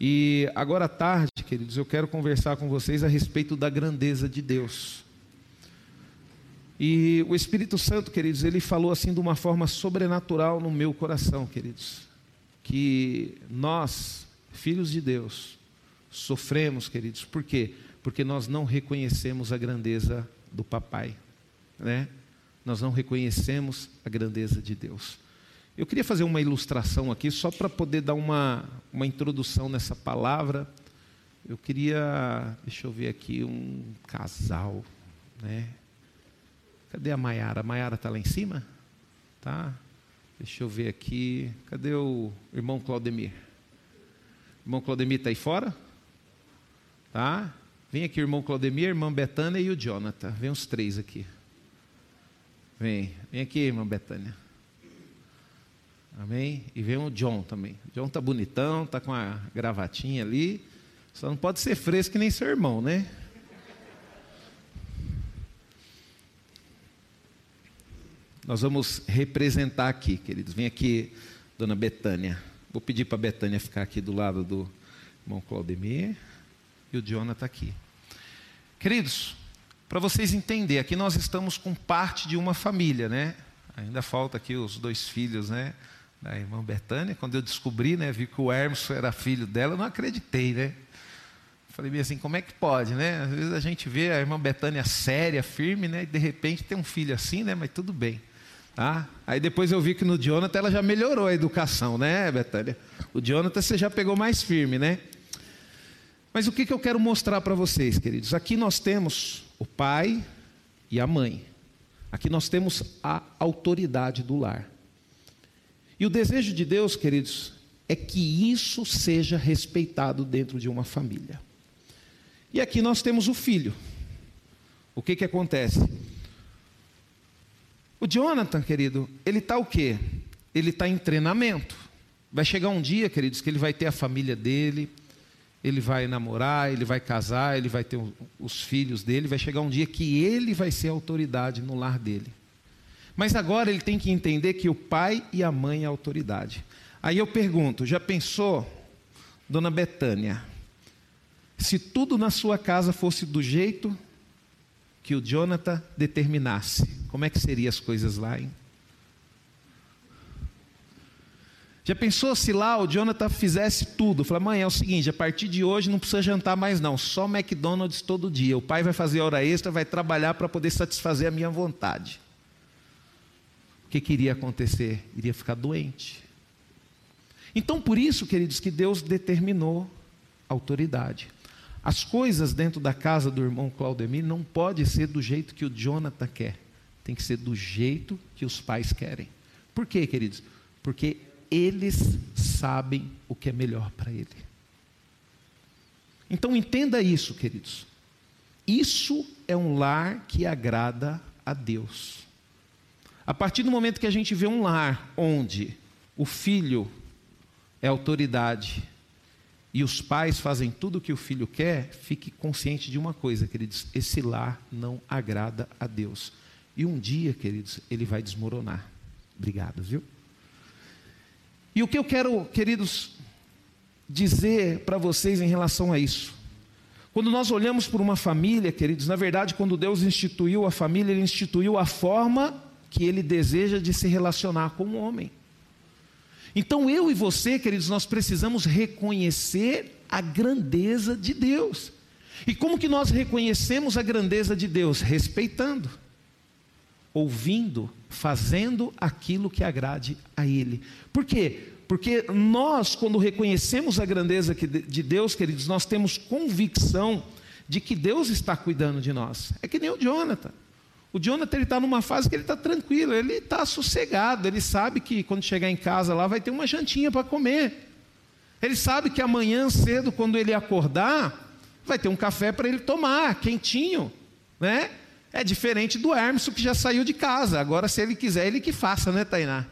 E agora à tarde, queridos, eu quero conversar com vocês a respeito da grandeza de Deus. E o Espírito Santo, queridos, ele falou assim de uma forma sobrenatural no meu coração, queridos, que nós, filhos de Deus, sofremos, queridos, por quê? Porque nós não reconhecemos a grandeza do papai, né? Nós não reconhecemos a grandeza de Deus. Eu queria fazer uma ilustração aqui, só para poder dar uma, uma introdução nessa palavra. Eu queria, deixa eu ver aqui, um casal, né? Cadê a Maiara? A Maiara está lá em cima? Tá? Deixa eu ver aqui. Cadê o irmão Claudemir? Irmão Claudemir está aí fora? Tá? Vem aqui, irmão Claudemir, irmã Betânia e o Jonathan. Vem os três aqui. Vem, vem aqui, irmã Betânia. Amém? E vem o John também. O John tá bonitão, tá com a gravatinha ali. Só não pode ser fresco que nem seu irmão, né? Nós vamos representar aqui, queridos. Vem aqui, dona Betânia. Vou pedir para a Betânia ficar aqui do lado do irmão Claudemir. E o Jonathan está aqui. Queridos, para vocês entenderem, aqui nós estamos com parte de uma família, né? Ainda falta aqui os dois filhos, né? Da irmã Betânia, quando eu descobri, né, vi que o Hermes era filho dela, eu não acreditei, né? Falei bem assim, como é que pode, né? Às vezes a gente vê a irmã Betânia séria, firme, né? E de repente tem um filho assim, né? Mas tudo bem. Tá? Aí depois eu vi que no Jonathan ela já melhorou a educação, né, Betânia? O Jonathan você já pegou mais firme, né? Mas o que, que eu quero mostrar para vocês, queridos? Aqui nós temos o pai e a mãe. Aqui nós temos a autoridade do lar. E o desejo de Deus, queridos, é que isso seja respeitado dentro de uma família. E aqui nós temos o filho. O que que acontece? O Jonathan, querido, ele está o quê? Ele está em treinamento. Vai chegar um dia, queridos, que ele vai ter a família dele, ele vai namorar, ele vai casar, ele vai ter os filhos dele. Vai chegar um dia que ele vai ser autoridade no lar dele. Mas agora ele tem que entender que o pai e a mãe é a autoridade. Aí eu pergunto: já pensou, dona Betânia, se tudo na sua casa fosse do jeito que o Jonathan determinasse, como é que seriam as coisas lá, hein? Já pensou se lá o Jonathan fizesse tudo? Fala, mãe, é o seguinte: a partir de hoje não precisa jantar mais, não, só McDonald's todo dia. O pai vai fazer hora extra, vai trabalhar para poder satisfazer a minha vontade o que, que iria acontecer? Iria ficar doente. Então, por isso, queridos, que Deus determinou autoridade. As coisas dentro da casa do irmão Claudemir não pode ser do jeito que o Jonathan quer. Tem que ser do jeito que os pais querem. Por quê, queridos? Porque eles sabem o que é melhor para ele. Então entenda isso, queridos. Isso é um lar que agrada a Deus. A partir do momento que a gente vê um lar onde o filho é autoridade e os pais fazem tudo o que o filho quer, fique consciente de uma coisa, queridos: esse lar não agrada a Deus. E um dia, queridos, ele vai desmoronar. Obrigado, viu? E o que eu quero, queridos, dizer para vocês em relação a isso? Quando nós olhamos por uma família, queridos, na verdade, quando Deus instituiu a família, Ele instituiu a forma que ele deseja de se relacionar com o homem. Então eu e você, queridos, nós precisamos reconhecer a grandeza de Deus. E como que nós reconhecemos a grandeza de Deus? Respeitando, ouvindo, fazendo aquilo que agrade a Ele. Por quê? Porque nós, quando reconhecemos a grandeza de Deus, queridos, nós temos convicção de que Deus está cuidando de nós. É que nem o Jonathan. O Jonathan está numa fase que ele está tranquilo, ele está sossegado, ele sabe que quando chegar em casa lá vai ter uma jantinha para comer. Ele sabe que amanhã cedo, quando ele acordar, vai ter um café para ele tomar, quentinho, né? É diferente do Hermes que já saiu de casa. Agora, se ele quiser, ele que faça, né, Tainá?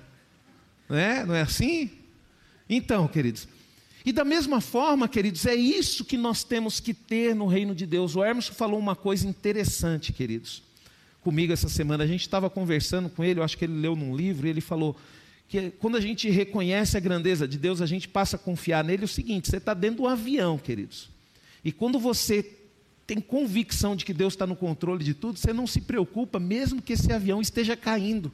Né? Não é assim? Então, queridos. E da mesma forma, queridos, é isso que nós temos que ter no reino de Deus. O Hermes falou uma coisa interessante, queridos comigo essa semana. A gente estava conversando com ele, eu acho que ele leu num livro, e ele falou que quando a gente reconhece a grandeza de Deus, a gente passa a confiar nele. É o seguinte: você está dentro de um avião, queridos. E quando você tem convicção de que Deus está no controle de tudo, você não se preocupa, mesmo que esse avião esteja caindo.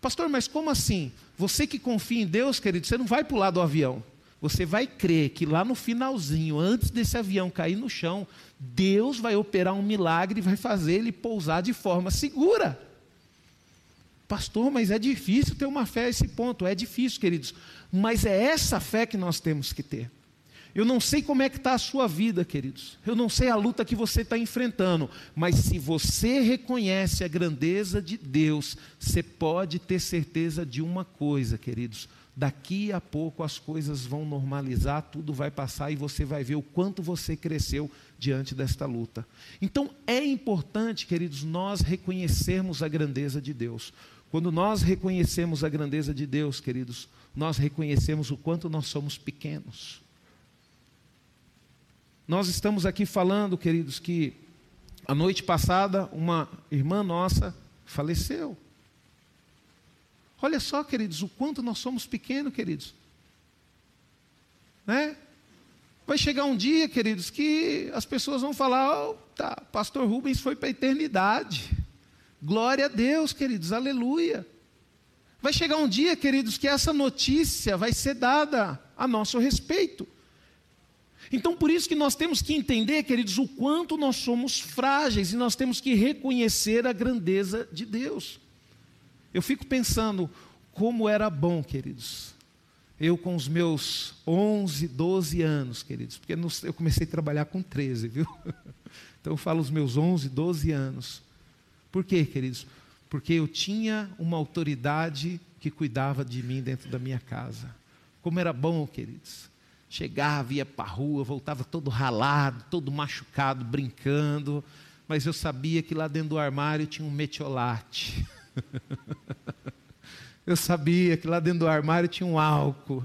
Pastor, mas como assim? Você que confia em Deus, querido, você não vai pular do avião. Você vai crer que lá no finalzinho, antes desse avião cair no chão, Deus vai operar um milagre e vai fazer ele pousar de forma segura. Pastor, mas é difícil ter uma fé a esse ponto. É difícil, queridos. Mas é essa fé que nós temos que ter. Eu não sei como é que está a sua vida, queridos. Eu não sei a luta que você está enfrentando. Mas se você reconhece a grandeza de Deus, você pode ter certeza de uma coisa, queridos. Daqui a pouco as coisas vão normalizar, tudo vai passar e você vai ver o quanto você cresceu diante desta luta. Então é importante, queridos, nós reconhecermos a grandeza de Deus. Quando nós reconhecemos a grandeza de Deus, queridos, nós reconhecemos o quanto nós somos pequenos. Nós estamos aqui falando, queridos, que a noite passada uma irmã nossa faleceu. Olha só, queridos, o quanto nós somos pequenos, queridos. Né? Vai chegar um dia, queridos, que as pessoas vão falar: oh, tá, Pastor Rubens foi para a eternidade. Glória a Deus, queridos, aleluia. Vai chegar um dia, queridos, que essa notícia vai ser dada a nosso respeito. Então, por isso que nós temos que entender, queridos, o quanto nós somos frágeis e nós temos que reconhecer a grandeza de Deus. Eu fico pensando como era bom, queridos, eu com os meus 11, 12 anos, queridos, porque eu comecei a trabalhar com 13, viu? Então eu falo os meus 11, 12 anos. Por quê, queridos? Porque eu tinha uma autoridade que cuidava de mim dentro da minha casa. Como era bom, queridos. Chegava, ia para a rua, voltava todo ralado, todo machucado, brincando, mas eu sabia que lá dentro do armário tinha um metiolate. eu sabia que lá dentro do armário tinha um álcool.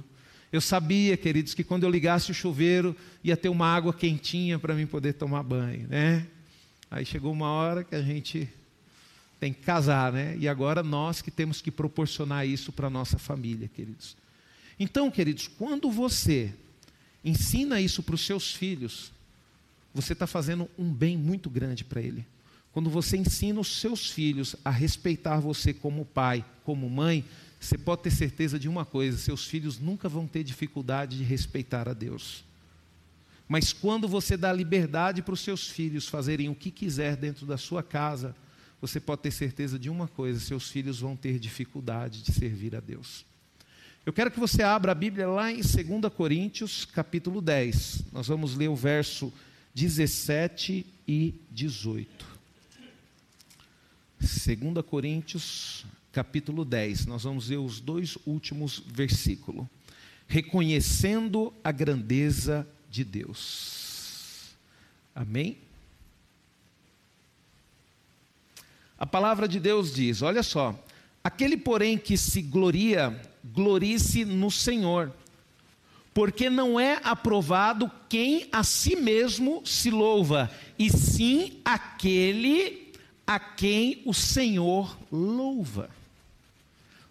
Eu sabia, queridos, que quando eu ligasse o chuveiro ia ter uma água quentinha para mim poder tomar banho, né? Aí chegou uma hora que a gente tem que casar, né? E agora nós que temos que proporcionar isso para nossa família, queridos. Então, queridos, quando você ensina isso para os seus filhos, você está fazendo um bem muito grande para ele. Quando você ensina os seus filhos a respeitar você como pai, como mãe, você pode ter certeza de uma coisa: seus filhos nunca vão ter dificuldade de respeitar a Deus. Mas quando você dá liberdade para os seus filhos fazerem o que quiser dentro da sua casa, você pode ter certeza de uma coisa: seus filhos vão ter dificuldade de servir a Deus. Eu quero que você abra a Bíblia lá em 2 Coríntios, capítulo 10. Nós vamos ler o verso 17 e 18. 2 Coríntios, capítulo 10. Nós vamos ler os dois últimos versículos. Reconhecendo a grandeza de Deus. Amém? A palavra de Deus diz: olha só, aquele porém que se gloria glorie-se no Senhor, porque não é aprovado quem a si mesmo se louva, e sim aquele a quem o Senhor louva.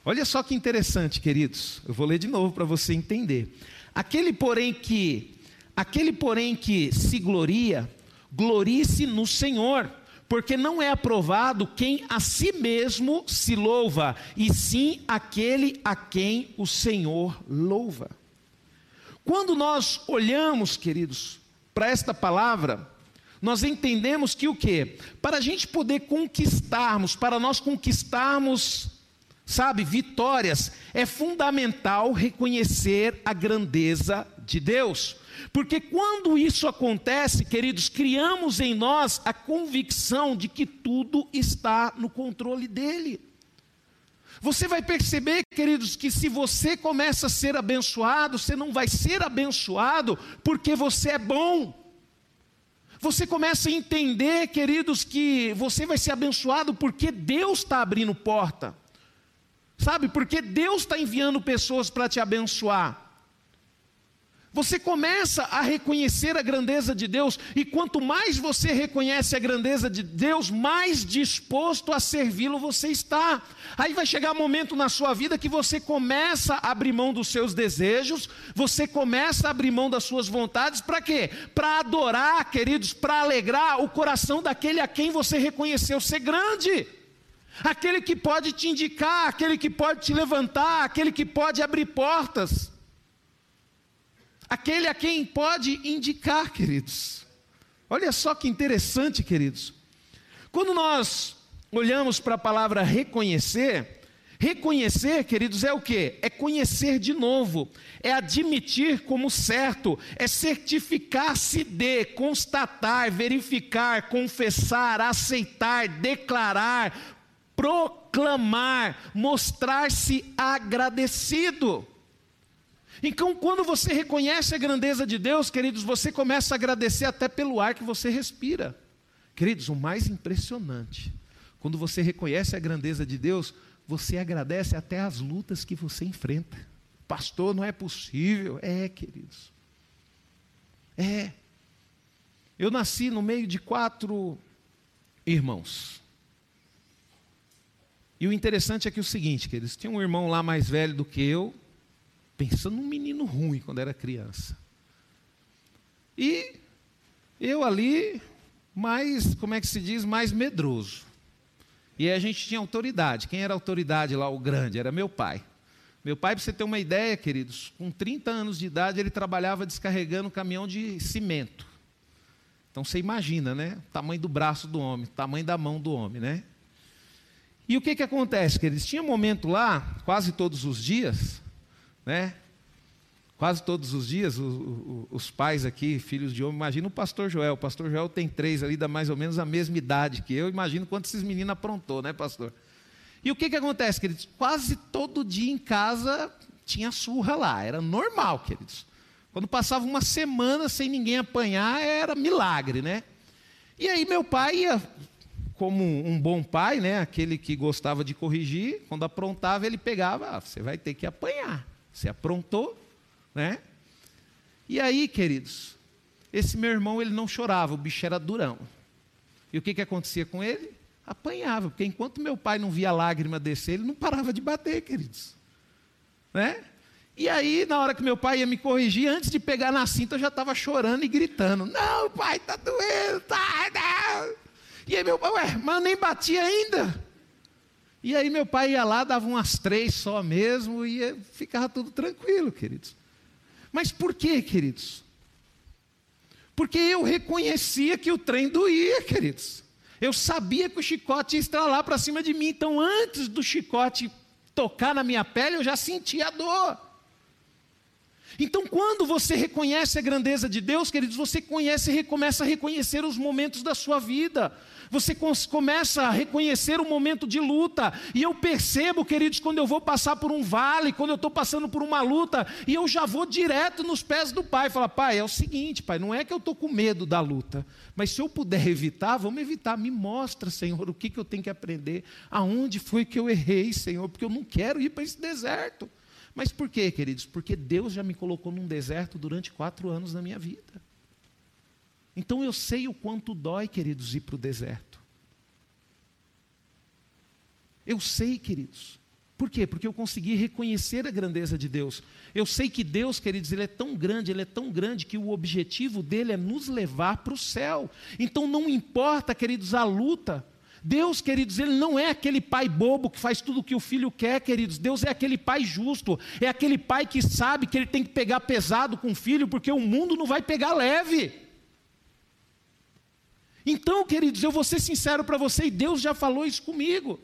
Olha só que interessante, queridos. Eu vou ler de novo para você entender. Aquele porém que aquele porém que se gloria, glorie-se no Senhor porque não é aprovado quem a si mesmo se louva, e sim aquele a quem o Senhor louva. Quando nós olhamos, queridos, para esta palavra, nós entendemos que o que? Para a gente poder conquistarmos, para nós conquistarmos, sabe, vitórias, é fundamental reconhecer a grandeza de Deus. Porque quando isso acontece, queridos, criamos em nós a convicção de que tudo está no controle dele. Você vai perceber, queridos, que se você começa a ser abençoado, você não vai ser abençoado porque você é bom. Você começa a entender, queridos, que você vai ser abençoado porque Deus está abrindo porta. Sabe, porque Deus está enviando pessoas para te abençoar. Você começa a reconhecer a grandeza de Deus, e quanto mais você reconhece a grandeza de Deus, mais disposto a servi-lo você está. Aí vai chegar um momento na sua vida que você começa a abrir mão dos seus desejos, você começa a abrir mão das suas vontades, para quê? Para adorar, queridos, para alegrar o coração daquele a quem você reconheceu ser grande. Aquele que pode te indicar, aquele que pode te levantar, aquele que pode abrir portas aquele a quem pode indicar, queridos. Olha só que interessante, queridos. Quando nós olhamos para a palavra reconhecer, reconhecer, queridos, é o que? É conhecer de novo, é admitir como certo, é certificar-se de, constatar, verificar, confessar, aceitar, declarar, proclamar, mostrar-se agradecido. Então, quando você reconhece a grandeza de Deus, queridos, você começa a agradecer até pelo ar que você respira. Queridos, o mais impressionante, quando você reconhece a grandeza de Deus, você agradece até as lutas que você enfrenta. Pastor, não é possível. É, queridos. É. Eu nasci no meio de quatro irmãos. E o interessante é que é o seguinte, queridos, tinha um irmão lá mais velho do que eu, pensando num menino ruim quando era criança. E eu ali, mais, como é que se diz, mais medroso. E a gente tinha autoridade. Quem era autoridade lá, o grande? Era meu pai. Meu pai, para você ter uma ideia, queridos, com 30 anos de idade, ele trabalhava descarregando caminhão de cimento. Então você imagina, né? O tamanho do braço do homem, o tamanho da mão do homem, né? E o que, que acontece, queridos? Tinha um momento lá, quase todos os dias, né? Quase todos os dias, os pais aqui, filhos de homem, imagina o pastor Joel. O pastor Joel tem três ali, da mais ou menos a mesma idade que eu. Imagino quanto esses meninos aprontou, né, pastor? E o que, que acontece, queridos? Quase todo dia em casa tinha surra lá, era normal, queridos. Quando passava uma semana sem ninguém apanhar, era milagre, né? E aí meu pai ia, como um bom pai, né? Aquele que gostava de corrigir, quando aprontava, ele pegava, ah, você vai ter que apanhar. Você aprontou, né? E aí, queridos, esse meu irmão ele não chorava, o bicho era durão. E o que, que acontecia com ele? Apanhava, porque enquanto meu pai não via lágrima descer, ele não parava de bater, queridos. Né? E aí, na hora que meu pai ia me corrigir, antes de pegar na cinta, eu já estava chorando e gritando: Não, pai, tá doendo, tá, não. E aí meu pai, ué, mas nem bati ainda. E aí meu pai ia lá, dava umas três só mesmo, e ficava tudo tranquilo, queridos. Mas por quê, queridos? Porque eu reconhecia que o trem doía, queridos. Eu sabia que o chicote ia estralar para cima de mim. Então, antes do chicote tocar na minha pele, eu já sentia a dor. Então, quando você reconhece a grandeza de Deus, queridos, você conhece e começa a reconhecer os momentos da sua vida você começa a reconhecer o momento de luta. E eu percebo, queridos, quando eu vou passar por um vale, quando eu estou passando por uma luta, e eu já vou direto nos pés do pai. Fala, pai, é o seguinte, pai, não é que eu estou com medo da luta, mas se eu puder evitar, vamos evitar. Me mostra, Senhor, o que, que eu tenho que aprender, aonde foi que eu errei, Senhor, porque eu não quero ir para esse deserto. Mas por quê, queridos? Porque Deus já me colocou num deserto durante quatro anos na minha vida. Então eu sei o quanto dói, queridos, ir para o deserto. Eu sei, queridos. Por quê? Porque eu consegui reconhecer a grandeza de Deus. Eu sei que Deus, queridos, Ele é tão grande, Ele é tão grande que o objetivo dele é nos levar para o céu. Então não importa, queridos, a luta. Deus, queridos, Ele não é aquele pai bobo que faz tudo o que o filho quer, queridos. Deus é aquele pai justo, é aquele pai que sabe que ele tem que pegar pesado com o filho, porque o mundo não vai pegar leve. Então, queridos, eu vou ser sincero para você, e Deus já falou isso comigo.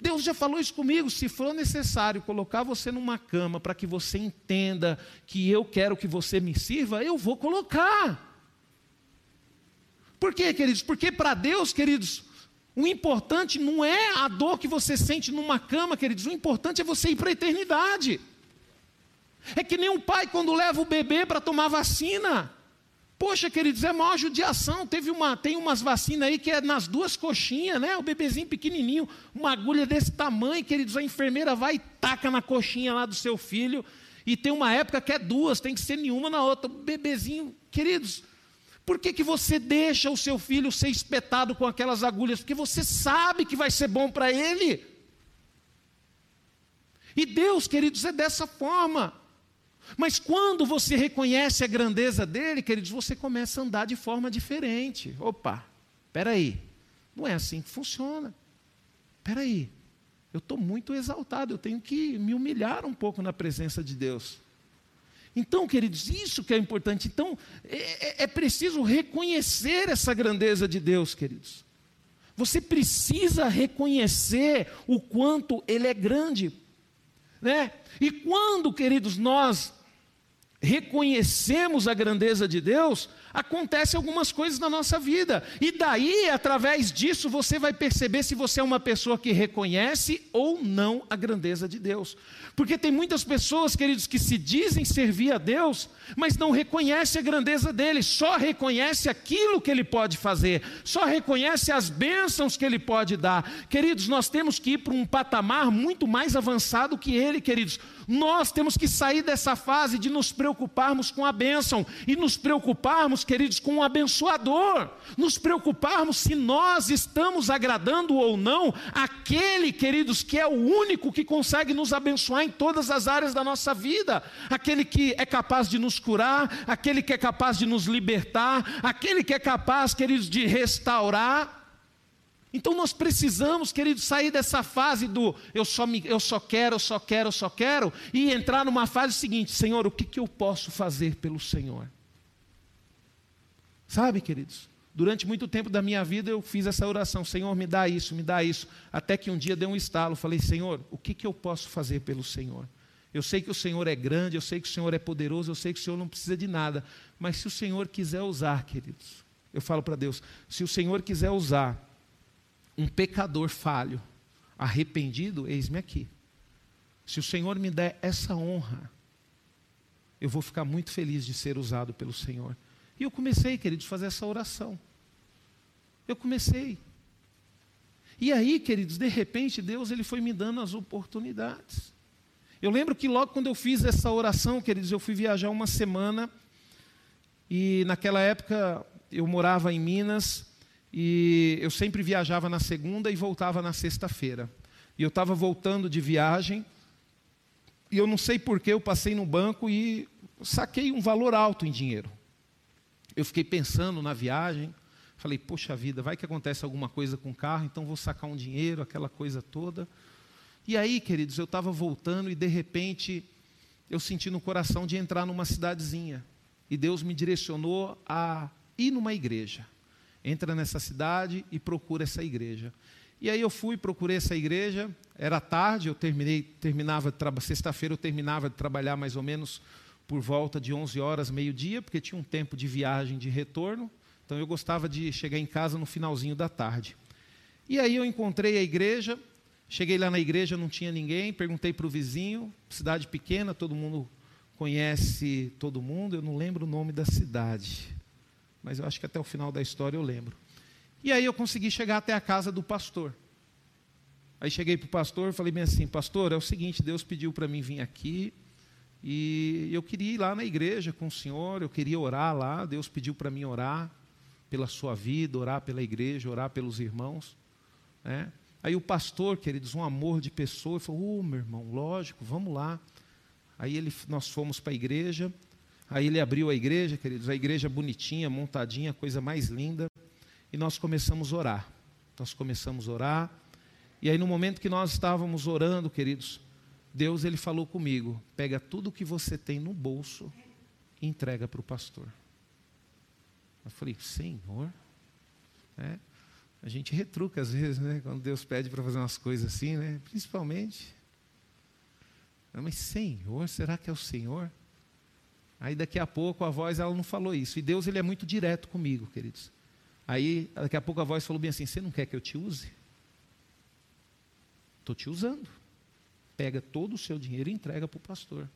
Deus já falou isso comigo. Se for necessário colocar você numa cama para que você entenda que eu quero que você me sirva, eu vou colocar. Por quê, queridos? Porque para Deus, queridos, o importante não é a dor que você sente numa cama, queridos. O importante é você ir para a eternidade. É que nem um pai quando leva o bebê para tomar vacina. Poxa, queridos, é maior judiação. Teve uma, tem umas vacinas aí que é nas duas coxinhas, né? O bebezinho pequenininho, uma agulha desse tamanho, queridos, a enfermeira vai e taca na coxinha lá do seu filho. E tem uma época que é duas, tem que ser nenhuma na outra. Bebezinho, queridos, por que, que você deixa o seu filho ser espetado com aquelas agulhas? Porque você sabe que vai ser bom para ele. E Deus, queridos, é dessa forma. Mas quando você reconhece a grandeza dele, queridos, você começa a andar de forma diferente. Opa, espera aí, não é assim que funciona. Espera aí, eu estou muito exaltado, eu tenho que me humilhar um pouco na presença de Deus. Então, queridos, isso que é importante. Então, é, é, é preciso reconhecer essa grandeza de Deus, queridos. Você precisa reconhecer o quanto Ele é grande. Né? E quando, queridos, nós reconhecemos a grandeza de Deus, acontece algumas coisas na nossa vida. E daí, através disso, você vai perceber se você é uma pessoa que reconhece ou não a grandeza de Deus. Porque tem muitas pessoas, queridos, que se dizem servir a Deus, mas não reconhece a grandeza dele, só reconhece aquilo que ele pode fazer, só reconhece as bênçãos que ele pode dar. Queridos, nós temos que ir para um patamar muito mais avançado que ele, queridos. Nós temos que sair dessa fase de nos preocuparmos com a bênção e nos preocuparmos, queridos, com o abençoador, nos preocuparmos se nós estamos agradando ou não aquele, queridos, que é o único que consegue nos abençoar em todas as áreas da nossa vida, aquele que é capaz de nos curar, aquele que é capaz de nos libertar, aquele que é capaz, queridos, de restaurar. Então nós precisamos, queridos, sair dessa fase do eu só, me, eu só quero, eu só quero, eu só quero, e entrar numa fase seguinte: Senhor, o que, que eu posso fazer pelo Senhor? Sabe, queridos? Durante muito tempo da minha vida eu fiz essa oração: Senhor, me dá isso, me dá isso. Até que um dia deu um estalo. Falei: Senhor, o que, que eu posso fazer pelo Senhor? Eu sei que o Senhor é grande, eu sei que o Senhor é poderoso, eu sei que o Senhor não precisa de nada. Mas se o Senhor quiser usar, queridos, eu falo para Deus: se o Senhor quiser usar um pecador falho, arrependido, eis-me aqui. Se o Senhor me der essa honra, eu vou ficar muito feliz de ser usado pelo Senhor. E eu comecei, queridos, a fazer essa oração. Eu comecei. E aí, queridos, de repente, Deus ele foi me dando as oportunidades. Eu lembro que logo quando eu fiz essa oração, queridos, eu fui viajar uma semana. E naquela época eu morava em Minas e eu sempre viajava na segunda e voltava na sexta-feira. E eu estava voltando de viagem e eu não sei porquê, eu passei no banco e saquei um valor alto em dinheiro. Eu fiquei pensando na viagem, falei, poxa vida, vai que acontece alguma coisa com o carro, então vou sacar um dinheiro, aquela coisa toda. E aí, queridos, eu estava voltando e de repente eu senti no coração de entrar numa cidadezinha. E Deus me direcionou a ir numa igreja. Entra nessa cidade e procura essa igreja. E aí eu fui, procurei essa igreja, era tarde, eu terminei, terminava, sexta-feira eu terminava de trabalhar mais ou menos por volta de 11 horas, meio-dia, porque tinha um tempo de viagem de retorno, então eu gostava de chegar em casa no finalzinho da tarde. E aí eu encontrei a igreja, cheguei lá na igreja, não tinha ninguém, perguntei para o vizinho, cidade pequena, todo mundo conhece todo mundo, eu não lembro o nome da cidade, mas eu acho que até o final da história eu lembro. E aí eu consegui chegar até a casa do pastor. Aí cheguei para o pastor e falei bem assim, pastor, é o seguinte, Deus pediu para mim vir aqui, e eu queria ir lá na igreja com o Senhor, eu queria orar lá. Deus pediu para mim orar pela sua vida, orar pela igreja, orar pelos irmãos. Né? Aí o pastor, queridos, um amor de pessoa, falou: oh, meu irmão, lógico, vamos lá. Aí ele, nós fomos para a igreja. Aí ele abriu a igreja, queridos, a igreja bonitinha, montadinha, coisa mais linda. E nós começamos a orar. Nós começamos a orar. E aí, no momento que nós estávamos orando, queridos, Deus ele falou comigo: pega tudo que você tem no bolso e entrega para o pastor. Eu falei, Senhor, é, a gente retruca às vezes, né? Quando Deus pede para fazer umas coisas assim, né? Principalmente. Mas Senhor, será que é o Senhor? Aí daqui a pouco a voz ela não falou isso. E Deus ele é muito direto comigo, queridos. Aí daqui a pouco a voz falou bem assim: Você não quer que eu te use? Estou te usando pega todo o seu dinheiro e entrega para o pastor.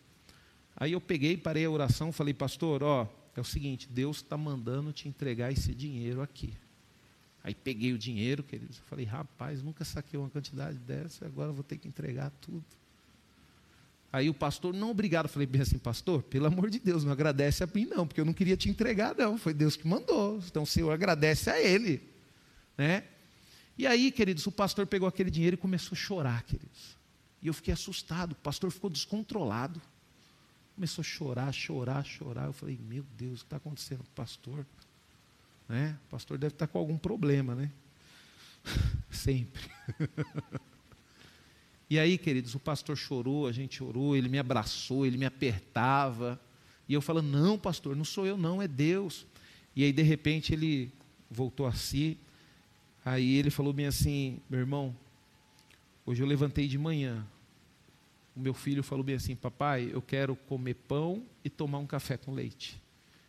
Aí eu peguei, parei a oração, falei, pastor, ó, é o seguinte, Deus está mandando te entregar esse dinheiro aqui. Aí peguei o dinheiro, queridos, falei, rapaz, nunca saquei uma quantidade dessa, agora vou ter que entregar tudo. Aí o pastor, não, obrigado. Falei bem assim, pastor, pelo amor de Deus, não agradece a mim, não, porque eu não queria te entregar, não. Foi Deus que mandou. Então o Senhor agradece a Ele. Né? E aí, queridos, o pastor pegou aquele dinheiro e começou a chorar, queridos. E eu fiquei assustado, o pastor ficou descontrolado. Começou a chorar, chorar, chorar. Eu falei, meu Deus, o que está acontecendo com o pastor? Né? O pastor deve estar tá com algum problema, né? Sempre. E aí, queridos, o pastor chorou, a gente chorou, ele me abraçou, ele me apertava. E eu falando: Não, pastor, não sou eu, não, é Deus. E aí, de repente, ele voltou a si. Aí ele falou bem assim: Meu irmão, hoje eu levantei de manhã. O meu filho falou bem assim: Papai, eu quero comer pão e tomar um café com leite.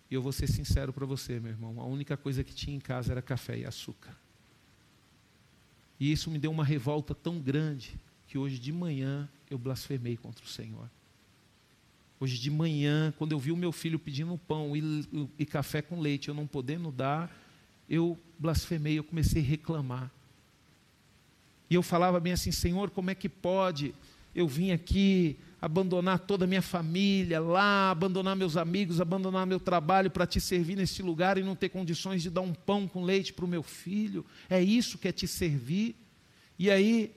E eu vou ser sincero para você, meu irmão: a única coisa que tinha em casa era café e açúcar. E isso me deu uma revolta tão grande que hoje de manhã eu blasfemei contra o Senhor. Hoje de manhã, quando eu vi o meu filho pedindo pão e, e café com leite, eu não podendo dar, eu blasfemei, eu comecei a reclamar. E eu falava bem assim: Senhor, como é que pode eu vim aqui abandonar toda a minha família lá, abandonar meus amigos, abandonar meu trabalho para te servir neste lugar e não ter condições de dar um pão com leite para o meu filho? É isso que é te servir? E aí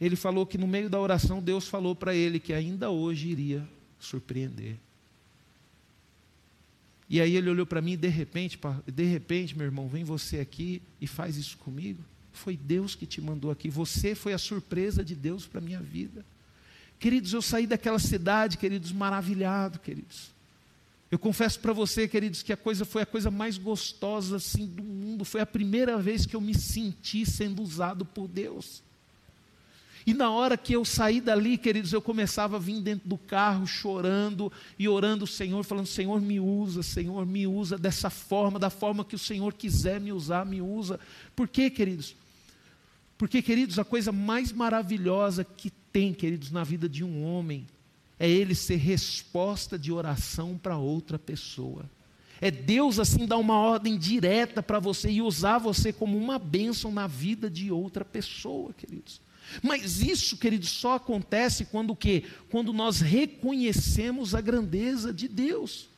ele falou que no meio da oração Deus falou para ele que ainda hoje iria surpreender. E aí ele olhou para mim e de repente, de repente, meu irmão, vem você aqui e faz isso comigo. Foi Deus que te mandou aqui. Você foi a surpresa de Deus para minha vida. Queridos, eu saí daquela cidade, queridos, maravilhado, queridos. Eu confesso para você, queridos, que a coisa foi a coisa mais gostosa assim do mundo. Foi a primeira vez que eu me senti sendo usado por Deus. E na hora que eu saí dali, queridos, eu começava a vir dentro do carro chorando e orando o Senhor, falando: Senhor, me usa, Senhor, me usa dessa forma, da forma que o Senhor quiser me usar, me usa. Por quê, queridos? Porque, queridos, a coisa mais maravilhosa que tem, queridos, na vida de um homem é ele ser resposta de oração para outra pessoa. É Deus assim dar uma ordem direta para você e usar você como uma bênção na vida de outra pessoa, queridos. Mas isso, queridos, só acontece quando o quê? Quando nós reconhecemos a grandeza de Deus.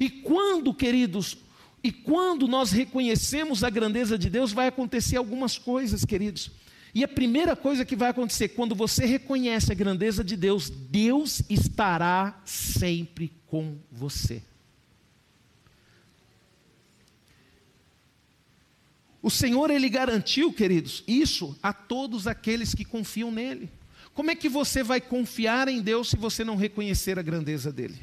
E quando, queridos, e quando nós reconhecemos a grandeza de Deus, vai acontecer algumas coisas, queridos. E a primeira coisa que vai acontecer, quando você reconhece a grandeza de Deus, Deus estará sempre com você. O Senhor, Ele garantiu, queridos, isso a todos aqueles que confiam nele. Como é que você vai confiar em Deus se você não reconhecer a grandeza dele?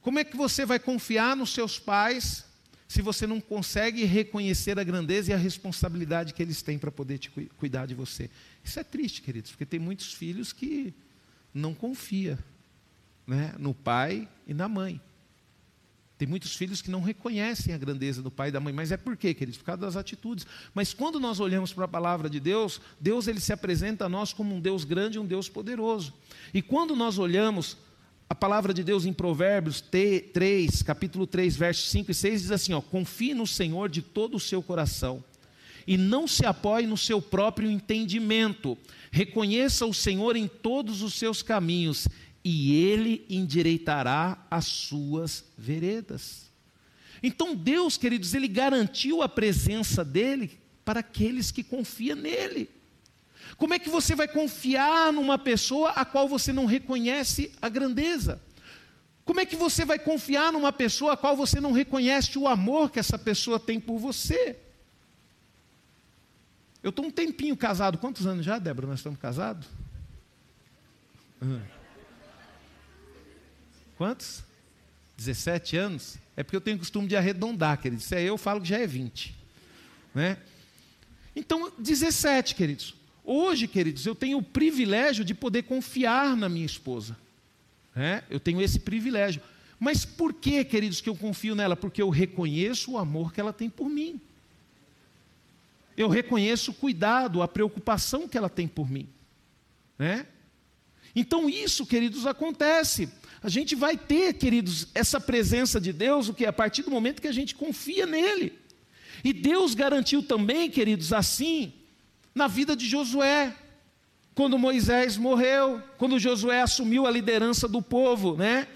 Como é que você vai confiar nos seus pais se você não consegue reconhecer a grandeza e a responsabilidade que eles têm para poder te cuidar de você? Isso é triste, queridos, porque tem muitos filhos que não confiam né, no pai e na mãe. Tem muitos filhos que não reconhecem a grandeza do pai e da mãe, mas é por quê, queridos? Por causa das atitudes. Mas quando nós olhamos para a palavra de Deus, Deus ele se apresenta a nós como um Deus grande, um Deus poderoso. E quando nós olhamos a palavra de Deus em Provérbios 3, capítulo 3, versos 5 e 6 diz assim, ó: "Confie no Senhor de todo o seu coração e não se apoie no seu próprio entendimento. Reconheça o Senhor em todos os seus caminhos e ele endireitará as suas veredas. Então Deus, queridos, ele garantiu a presença dele para aqueles que confiam nele. Como é que você vai confiar numa pessoa a qual você não reconhece a grandeza? Como é que você vai confiar numa pessoa a qual você não reconhece o amor que essa pessoa tem por você? Eu estou um tempinho casado. Quantos anos já, Débora? Nós estamos casados? Quantos? 17 anos? É porque eu tenho costume de arredondar, queridos. Se é eu, eu falo que já é 20. Né? Então, 17, queridos. Hoje, queridos, eu tenho o privilégio de poder confiar na minha esposa. Né? Eu tenho esse privilégio. Mas por que, queridos, que eu confio nela? Porque eu reconheço o amor que ela tem por mim. Eu reconheço o cuidado, a preocupação que ela tem por mim. Né? Então, isso, queridos, acontece. A gente vai ter, queridos, essa presença de Deus, o que a partir do momento que a gente confia nele. E Deus garantiu também, queridos, assim, na vida de Josué. quando Moisés morreu, quando Josué assumiu a liderança do povo, né?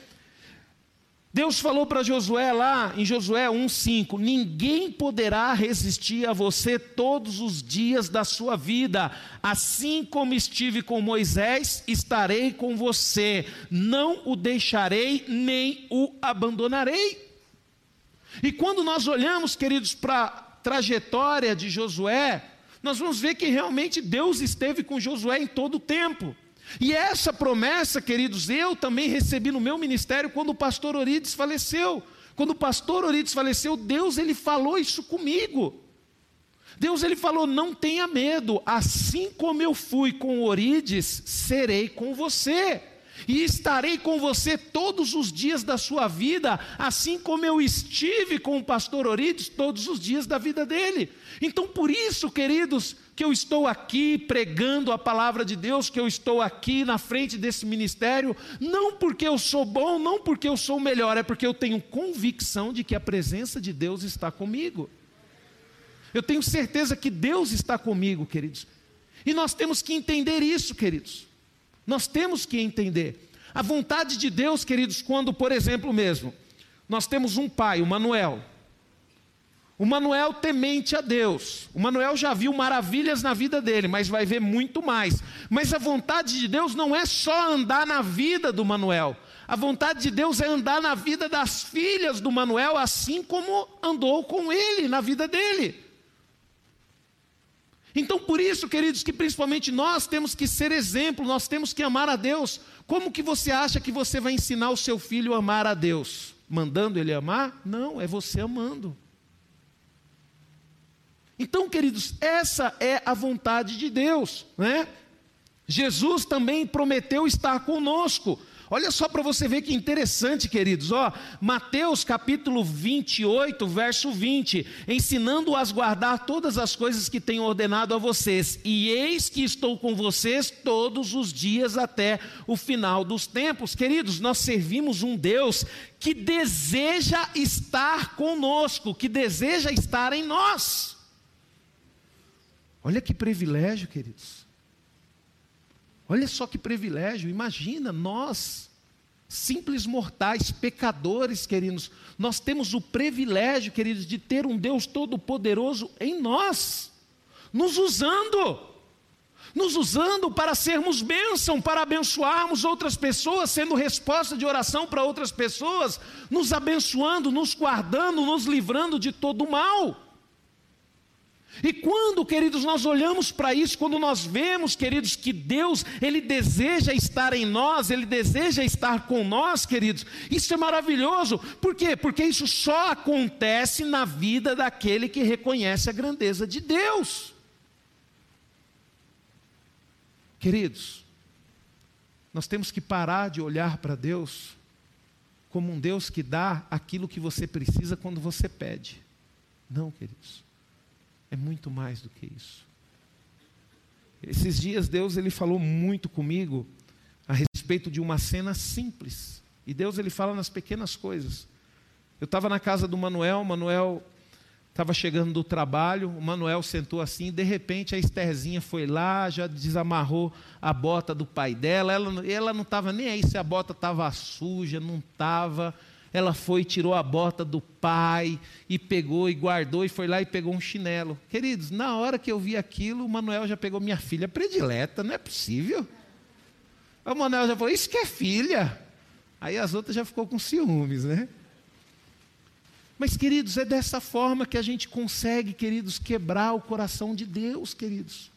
Deus falou para Josué lá em Josué 1,5: Ninguém poderá resistir a você todos os dias da sua vida, assim como estive com Moisés, estarei com você, não o deixarei nem o abandonarei. E quando nós olhamos, queridos, para a trajetória de Josué, nós vamos ver que realmente Deus esteve com Josué em todo o tempo. E essa promessa, queridos, eu também recebi no meu ministério quando o pastor Orides faleceu. Quando o pastor Orides faleceu, Deus ele falou isso comigo. Deus ele falou: "Não tenha medo, assim como eu fui com Orides, serei com você." e estarei com você todos os dias da sua vida, assim como eu estive com o pastor Orides todos os dias da vida dele. Então, por isso, queridos, que eu estou aqui pregando a palavra de Deus, que eu estou aqui na frente desse ministério, não porque eu sou bom, não porque eu sou melhor, é porque eu tenho convicção de que a presença de Deus está comigo. Eu tenho certeza que Deus está comigo, queridos. E nós temos que entender isso, queridos. Nós temos que entender. A vontade de Deus, queridos, quando, por exemplo, mesmo, nós temos um pai, o Manuel. O Manuel temente a Deus. O Manuel já viu maravilhas na vida dele, mas vai ver muito mais. Mas a vontade de Deus não é só andar na vida do Manuel. A vontade de Deus é andar na vida das filhas do Manuel, assim como andou com ele na vida dele. Então, por isso, queridos, que principalmente nós temos que ser exemplo, nós temos que amar a Deus. Como que você acha que você vai ensinar o seu filho a amar a Deus? Mandando ele amar? Não, é você amando. Então, queridos, essa é a vontade de Deus, né? Jesus também prometeu estar conosco. Olha só para você ver que interessante, queridos. Ó, Mateus capítulo 28, verso 20: ensinando-as guardar todas as coisas que tenho ordenado a vocês, e eis que estou com vocês todos os dias até o final dos tempos. Queridos, nós servimos um Deus que deseja estar conosco, que deseja estar em nós. Olha que privilégio, queridos. Olha só que privilégio, imagina, nós, simples mortais, pecadores, queridos, nós temos o privilégio, queridos, de ter um Deus Todo-Poderoso em nós, nos usando, nos usando para sermos bênção, para abençoarmos outras pessoas, sendo resposta de oração para outras pessoas, nos abençoando, nos guardando, nos livrando de todo o mal. E quando, queridos, nós olhamos para isso, quando nós vemos, queridos, que Deus, Ele deseja estar em nós, Ele deseja estar com nós, queridos, isso é maravilhoso. Por quê? Porque isso só acontece na vida daquele que reconhece a grandeza de Deus. Queridos, nós temos que parar de olhar para Deus como um Deus que dá aquilo que você precisa quando você pede. Não, queridos é muito mais do que isso. Esses dias Deus ele falou muito comigo a respeito de uma cena simples. E Deus ele fala nas pequenas coisas. Eu estava na casa do Manuel, o Manuel estava chegando do trabalho, o Manuel sentou assim, de repente a Estherzinha foi lá, já desamarrou a bota do pai dela, ela, ela não estava nem aí se a bota estava suja, não estava ela foi tirou a bota do pai e pegou e guardou e foi lá e pegou um chinelo. Queridos, na hora que eu vi aquilo, o Manuel já pegou minha filha predileta, não é possível. O Manuel já falou: Isso que é filha. Aí as outras já ficou com ciúmes, né? Mas, queridos, é dessa forma que a gente consegue, queridos, quebrar o coração de Deus, queridos.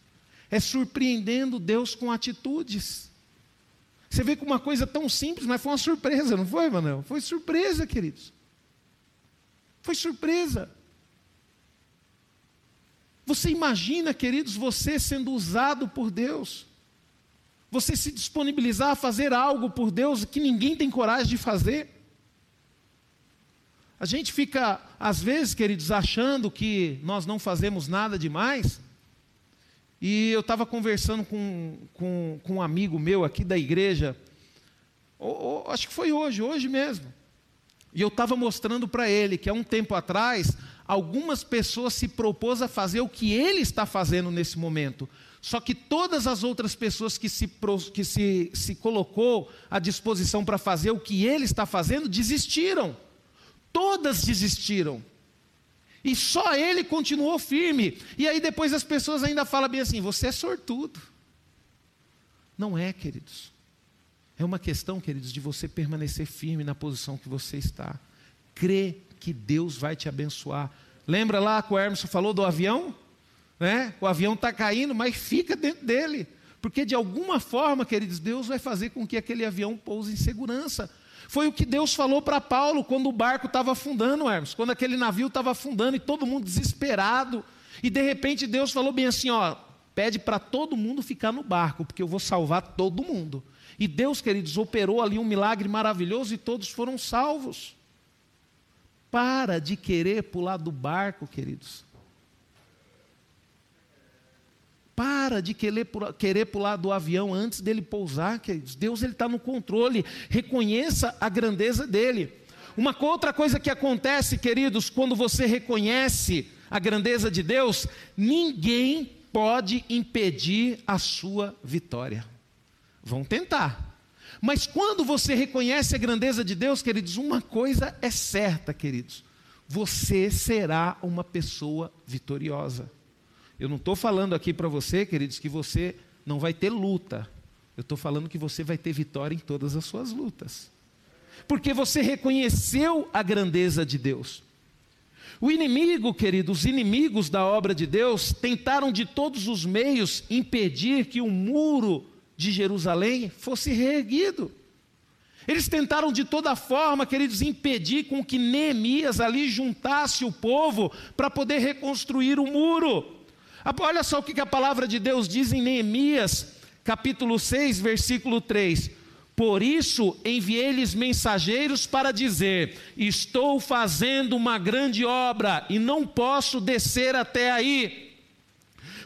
É surpreendendo Deus com atitudes. Você vê com uma coisa tão simples, mas foi uma surpresa, não foi, Manuel? Foi surpresa, queridos. Foi surpresa. Você imagina, queridos, você sendo usado por Deus. Você se disponibilizar a fazer algo por Deus que ninguém tem coragem de fazer. A gente fica, às vezes, queridos, achando que nós não fazemos nada demais, e eu estava conversando com, com, com, um amigo meu aqui da igreja, ou, ou, acho que foi hoje, hoje mesmo. E eu estava mostrando para ele que há um tempo atrás, algumas pessoas se propôs a fazer o que ele está fazendo nesse momento. Só que todas as outras pessoas que se, que se, se colocou à disposição para fazer o que ele está fazendo, desistiram. Todas desistiram. E só ele continuou firme. E aí depois as pessoas ainda falam bem assim: você é sortudo. Não é, queridos. É uma questão, queridos, de você permanecer firme na posição que você está. Crê que Deus vai te abençoar. Lembra lá que o Hermes falou do avião? Né? O avião está caindo, mas fica dentro dele. Porque de alguma forma, queridos, Deus vai fazer com que aquele avião pouse em segurança. Foi o que Deus falou para Paulo quando o barco estava afundando, Hermes, quando aquele navio estava afundando e todo mundo desesperado. E de repente Deus falou bem assim: ó, pede para todo mundo ficar no barco, porque eu vou salvar todo mundo. E Deus, queridos, operou ali um milagre maravilhoso e todos foram salvos. Para de querer pular do barco, queridos. Para de querer, querer pular do avião antes dele pousar, queridos. Deus está no controle. Reconheça a grandeza dele. Uma outra coisa que acontece, queridos, quando você reconhece a grandeza de Deus, ninguém pode impedir a sua vitória. Vão tentar. Mas quando você reconhece a grandeza de Deus, queridos, uma coisa é certa, queridos: você será uma pessoa vitoriosa. Eu não estou falando aqui para você, queridos, que você não vai ter luta. Eu estou falando que você vai ter vitória em todas as suas lutas. Porque você reconheceu a grandeza de Deus. O inimigo, queridos, os inimigos da obra de Deus tentaram de todos os meios impedir que o muro de Jerusalém fosse reerguido. Eles tentaram de toda forma, queridos, impedir com que Neemias ali juntasse o povo para poder reconstruir o muro. Olha só o que a palavra de Deus diz em Neemias, capítulo 6, versículo 3. Por isso enviei-lhes mensageiros para dizer: Estou fazendo uma grande obra e não posso descer até aí.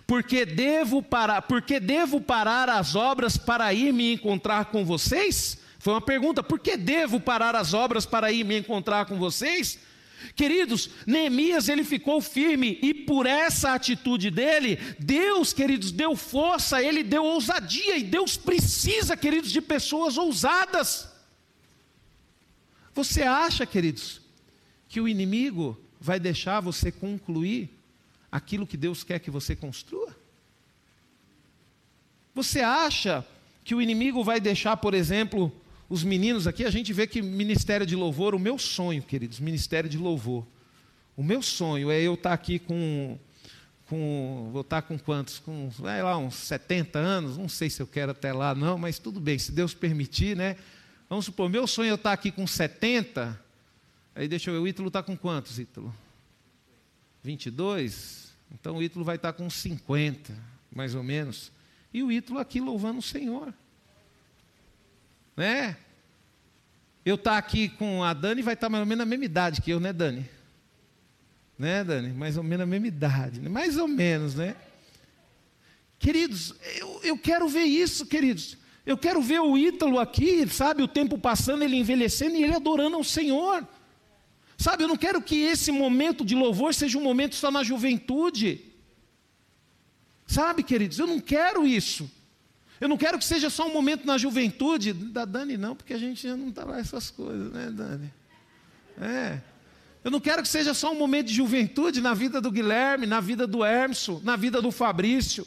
Porque devo parar, porque devo parar as obras para ir me encontrar com vocês? Foi uma pergunta: por que devo parar as obras para ir me encontrar com vocês? Queridos, Neemias ele ficou firme e por essa atitude dele, Deus, queridos, deu força, ele deu ousadia e Deus precisa, queridos, de pessoas ousadas. Você acha, queridos, que o inimigo vai deixar você concluir aquilo que Deus quer que você construa? Você acha que o inimigo vai deixar, por exemplo, os meninos aqui, a gente vê que ministério de louvor, o meu sonho, queridos, ministério de louvor. O meu sonho é eu estar aqui com, com vou estar com quantos? Com, vai lá, uns 70 anos, não sei se eu quero até lá não, mas tudo bem, se Deus permitir, né? Vamos supor, meu sonho é eu estar aqui com 70, aí deixa eu ver, o Ítalo está com quantos, Ítalo? 22? Então o Ítalo vai estar com 50, mais ou menos. E o Ítalo aqui louvando o Senhor né? Eu estar tá aqui com a Dani vai estar tá mais ou menos na mesma idade que eu, né, Dani? Né, Dani? Mais ou menos na mesma idade, né? mais ou menos, né? Queridos, eu, eu quero ver isso, queridos. Eu quero ver o Ítalo aqui, sabe, o tempo passando, ele envelhecendo e ele adorando ao Senhor. Sabe, eu não quero que esse momento de louvor seja um momento só na juventude. Sabe, queridos, eu não quero isso. Eu não quero que seja só um momento na juventude da Dani, não, porque a gente não está lá essas coisas, né, Dani? É. Eu não quero que seja só um momento de juventude na vida do Guilherme, na vida do Hermeson, na vida do Fabrício.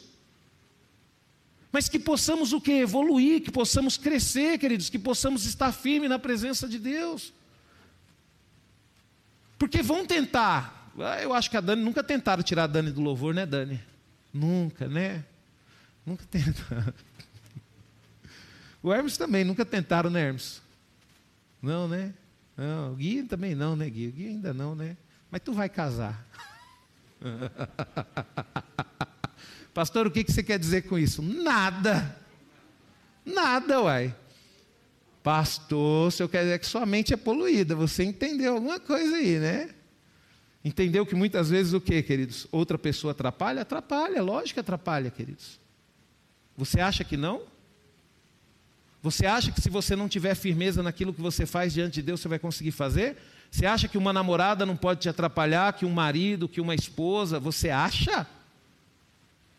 Mas que possamos o que? Evoluir, que possamos crescer, queridos, que possamos estar firmes na presença de Deus. Porque vão tentar. Ah, eu acho que a Dani nunca tentaram tirar a Dani do louvor, né, Dani? Nunca, né? Nunca tentaram. O Hermes também, nunca tentaram, né, Hermes? Não, né? Não, o Gui também não, né, Gui? O Gui ainda não, né? Mas tu vai casar. Pastor, o que você quer dizer com isso? Nada. Nada, uai. Pastor, o senhor quer dizer que sua mente é poluída. Você entendeu alguma coisa aí, né? Entendeu que muitas vezes o que, queridos? Outra pessoa atrapalha? Atrapalha, lógico que atrapalha, queridos. Você acha que não? Você acha que se você não tiver firmeza naquilo que você faz diante de Deus, você vai conseguir fazer? Você acha que uma namorada não pode te atrapalhar, que um marido, que uma esposa? Você acha?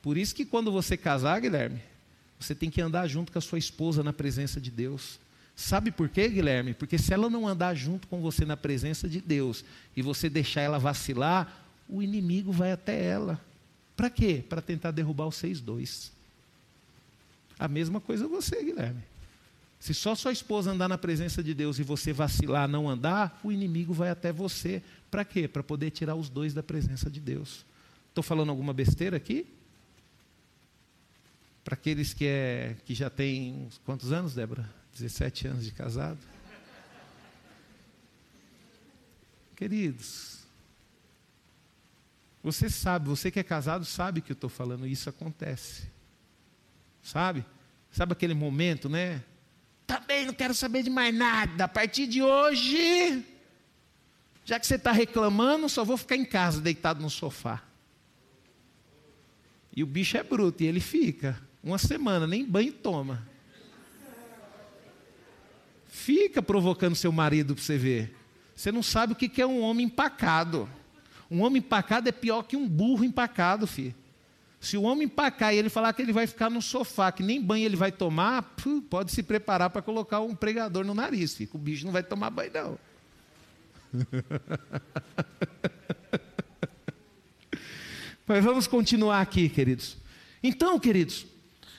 Por isso que quando você casar, Guilherme, você tem que andar junto com a sua esposa na presença de Deus. Sabe por quê, Guilherme? Porque se ela não andar junto com você na presença de Deus e você deixar ela vacilar, o inimigo vai até ela. Para quê? Para tentar derrubar os seis dois. A mesma coisa você, Guilherme. Se só sua esposa andar na presença de Deus e você vacilar, não andar, o inimigo vai até você. Para quê? Para poder tirar os dois da presença de Deus. Estou falando alguma besteira aqui? Para aqueles que, é, que já têm quantos anos, Débora? 17 anos de casado? Queridos, você sabe, você que é casado sabe que eu estou falando, isso acontece. Sabe? Sabe aquele momento, né? Também não quero saber de mais nada. A partir de hoje, já que você está reclamando, só vou ficar em casa, deitado no sofá. E o bicho é bruto, e ele fica uma semana, nem banho toma. Fica provocando seu marido para você ver. Você não sabe o que é um homem empacado. Um homem empacado é pior que um burro empacado, filho. Se o homem empacar e ele falar que ele vai ficar no sofá, que nem banho ele vai tomar, pode se preparar para colocar um pregador no nariz, filho. O bicho não vai tomar banho, não. Mas vamos continuar aqui, queridos. Então, queridos,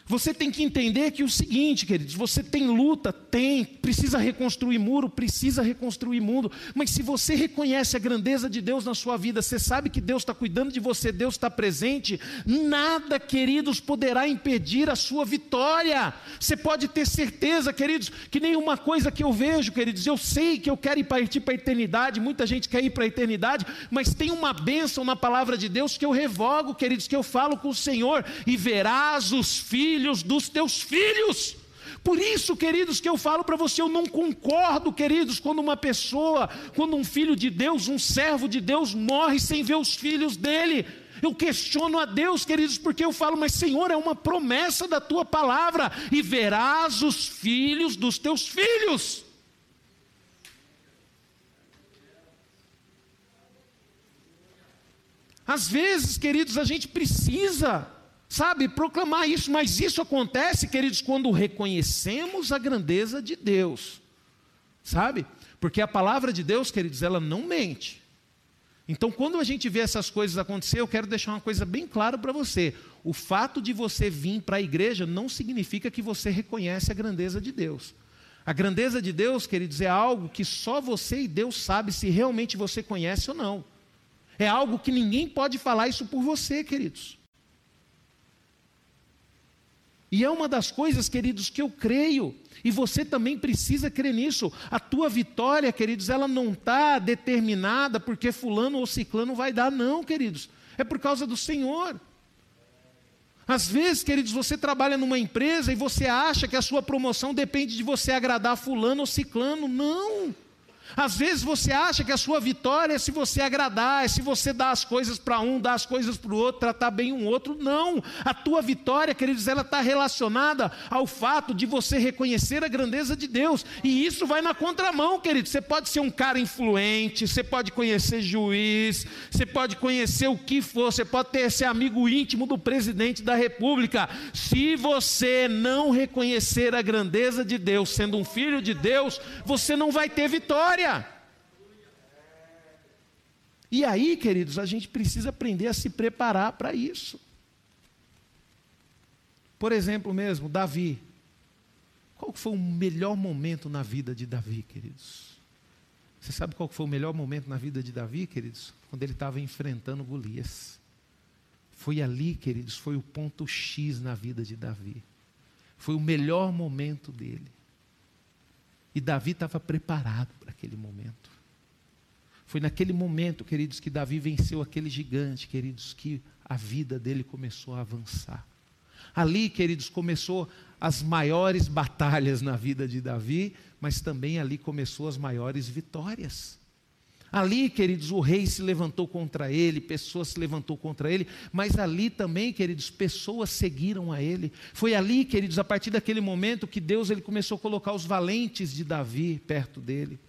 você tem que entender que o seguinte, queridos, você tem luta, tem, precisa reconstruir muro, precisa reconstruir mundo, mas se você reconhece a grandeza de Deus na sua vida, você sabe que Deus está cuidando de você, Deus está presente, nada, queridos, poderá impedir a sua vitória. Você pode ter certeza, queridos, que nenhuma coisa que eu vejo, queridos, eu sei que eu quero ir partir para a eternidade, muita gente quer ir para a eternidade, mas tem uma bênção na palavra de Deus que eu revogo, queridos, que eu falo com o Senhor, e verás os filhos filhos dos teus filhos. Por isso, queridos, que eu falo para você, eu não concordo, queridos, quando uma pessoa, quando um filho de Deus, um servo de Deus morre sem ver os filhos dele. Eu questiono a Deus, queridos, porque eu falo, mas Senhor, é uma promessa da tua palavra, e verás os filhos dos teus filhos. Às vezes, queridos, a gente precisa sabe, proclamar isso, mas isso acontece, queridos, quando reconhecemos a grandeza de Deus, sabe? Porque a palavra de Deus, queridos, ela não mente. Então, quando a gente vê essas coisas acontecer, eu quero deixar uma coisa bem clara para você: o fato de você vir para a igreja não significa que você reconhece a grandeza de Deus. A grandeza de Deus, queridos, é algo que só você e Deus sabe se realmente você conhece ou não. É algo que ninguém pode falar isso por você, queridos. E é uma das coisas, queridos, que eu creio, e você também precisa crer nisso. A tua vitória, queridos, ela não está determinada porque Fulano ou Ciclano vai dar, não, queridos. É por causa do Senhor. Às vezes, queridos, você trabalha numa empresa e você acha que a sua promoção depende de você agradar Fulano ou Ciclano. Não. Às vezes você acha que a sua vitória é se você agradar, é se você dar as coisas para um, dar as coisas para o outro, tratar bem um outro. Não. A tua vitória, queridos, ela está relacionada ao fato de você reconhecer a grandeza de Deus. E isso vai na contramão, queridos. Você pode ser um cara influente, você pode conhecer juiz, você pode conhecer o que for, você pode ter esse amigo íntimo do presidente da república. Se você não reconhecer a grandeza de Deus, sendo um filho de Deus, você não vai ter vitória. E aí, queridos, a gente precisa aprender a se preparar para isso. Por exemplo, mesmo, Davi. Qual foi o melhor momento na vida de Davi, queridos? Você sabe qual foi o melhor momento na vida de Davi, queridos? Quando ele estava enfrentando Golias. Foi ali, queridos, foi o ponto X na vida de Davi. Foi o melhor momento dele. E Davi estava preparado para aquele momento. Foi naquele momento, queridos, que Davi venceu aquele gigante, queridos, que a vida dele começou a avançar. Ali, queridos, começou as maiores batalhas na vida de Davi, mas também ali começou as maiores vitórias. Ali, queridos, o rei se levantou contra ele, pessoas se levantou contra ele, mas ali também, queridos, pessoas seguiram a ele. Foi ali, queridos, a partir daquele momento que Deus ele começou a colocar os valentes de Davi perto dele.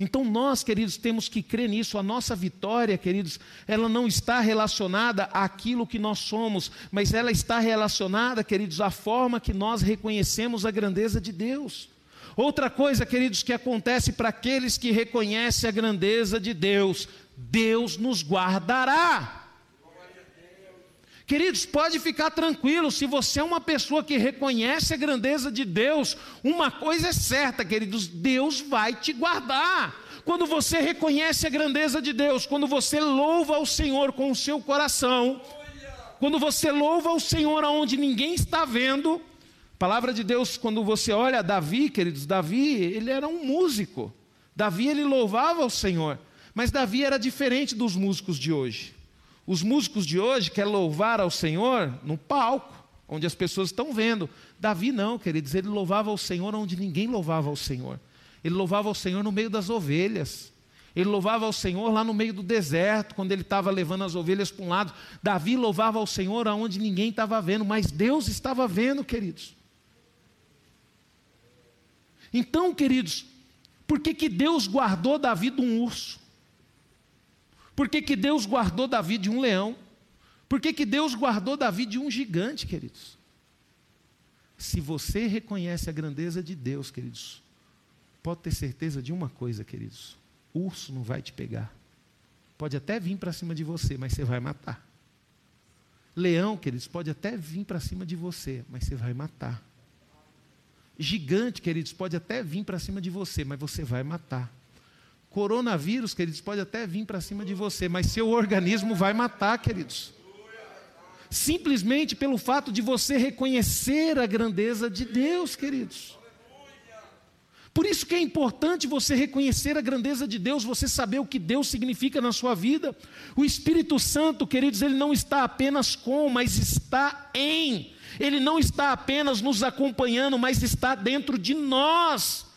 Então nós, queridos, temos que crer nisso. A nossa vitória, queridos, ela não está relacionada àquilo que nós somos, mas ela está relacionada, queridos, à forma que nós reconhecemos a grandeza de Deus. Outra coisa, queridos, que acontece para aqueles que reconhecem a grandeza de Deus, Deus nos guardará. Queridos, pode ficar tranquilo, se você é uma pessoa que reconhece a grandeza de Deus, uma coisa é certa, queridos, Deus vai te guardar. Quando você reconhece a grandeza de Deus, quando você louva o Senhor com o seu coração, quando você louva o Senhor aonde ninguém está vendo, palavra de Deus, quando você olha Davi, queridos, Davi, ele era um músico. Davi, ele louvava o Senhor, mas Davi era diferente dos músicos de hoje. Os músicos de hoje querem louvar ao Senhor no palco, onde as pessoas estão vendo. Davi não, queridos, ele louvava ao Senhor onde ninguém louvava ao Senhor. Ele louvava ao Senhor no meio das ovelhas. Ele louvava ao Senhor lá no meio do deserto, quando ele estava levando as ovelhas para um lado. Davi louvava ao Senhor aonde ninguém estava vendo, mas Deus estava vendo, queridos. Então, queridos, por que, que Deus guardou Davi de um urso? Por que, que Deus guardou Davi de um leão? Por que, que Deus guardou Davi de um gigante, queridos? Se você reconhece a grandeza de Deus, queridos, pode ter certeza de uma coisa, queridos: urso não vai te pegar. Pode até vir para cima de você, mas você vai matar. Leão, queridos, pode até vir para cima de você, mas você vai matar. Gigante, queridos, pode até vir para cima de você, mas você vai matar. Coronavírus, queridos, pode até vir para cima de você, mas seu organismo vai matar, queridos. Simplesmente pelo fato de você reconhecer a grandeza de Deus, queridos. Por isso que é importante você reconhecer a grandeza de Deus, você saber o que Deus significa na sua vida. O Espírito Santo, queridos, ele não está apenas com, mas está em. Ele não está apenas nos acompanhando, mas está dentro de nós.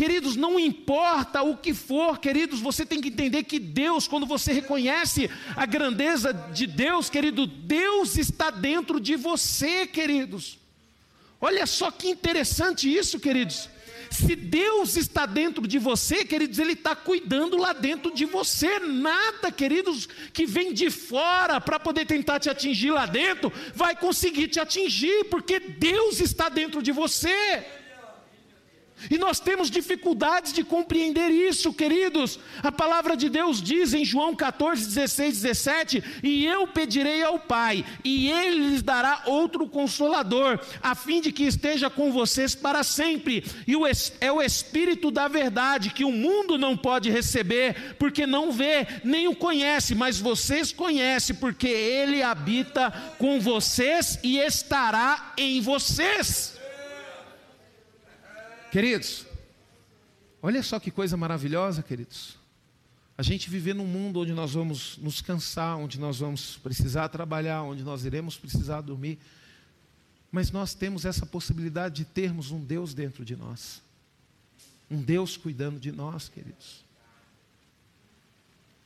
Queridos, não importa o que for, queridos, você tem que entender que Deus, quando você reconhece a grandeza de Deus, querido, Deus está dentro de você, queridos. Olha só que interessante isso, queridos. Se Deus está dentro de você, queridos, Ele está cuidando lá dentro de você. Nada, queridos, que vem de fora para poder tentar te atingir lá dentro, vai conseguir te atingir, porque Deus está dentro de você. E nós temos dificuldades de compreender isso, queridos. A palavra de Deus diz em João 14, 16, 17: E eu pedirei ao Pai, e Ele lhes dará outro consolador, a fim de que esteja com vocês para sempre. E o, é o Espírito da verdade, que o mundo não pode receber, porque não vê, nem o conhece, mas vocês conhecem, porque Ele habita com vocês e estará em vocês. Queridos, olha só que coisa maravilhosa, queridos. A gente viver num mundo onde nós vamos nos cansar, onde nós vamos precisar trabalhar, onde nós iremos precisar dormir. Mas nós temos essa possibilidade de termos um Deus dentro de nós. Um Deus cuidando de nós, queridos.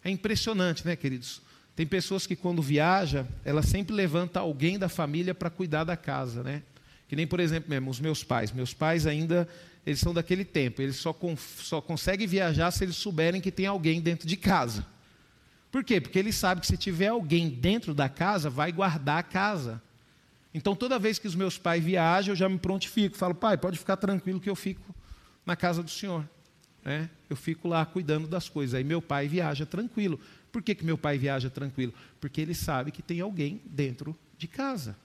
É impressionante, né, queridos? Tem pessoas que quando viaja, ela sempre levanta alguém da família para cuidar da casa, né? Que nem, por exemplo, mesmo os meus pais. Meus pais ainda eles são daquele tempo, eles só, só conseguem viajar se eles souberem que tem alguém dentro de casa. Por quê? Porque eles sabem que se tiver alguém dentro da casa, vai guardar a casa. Então, toda vez que os meus pais viajam, eu já me prontifico. Falo, pai, pode ficar tranquilo que eu fico na casa do senhor. Né? Eu fico lá cuidando das coisas. Aí meu pai viaja tranquilo. Por que, que meu pai viaja tranquilo? Porque ele sabe que tem alguém dentro de casa.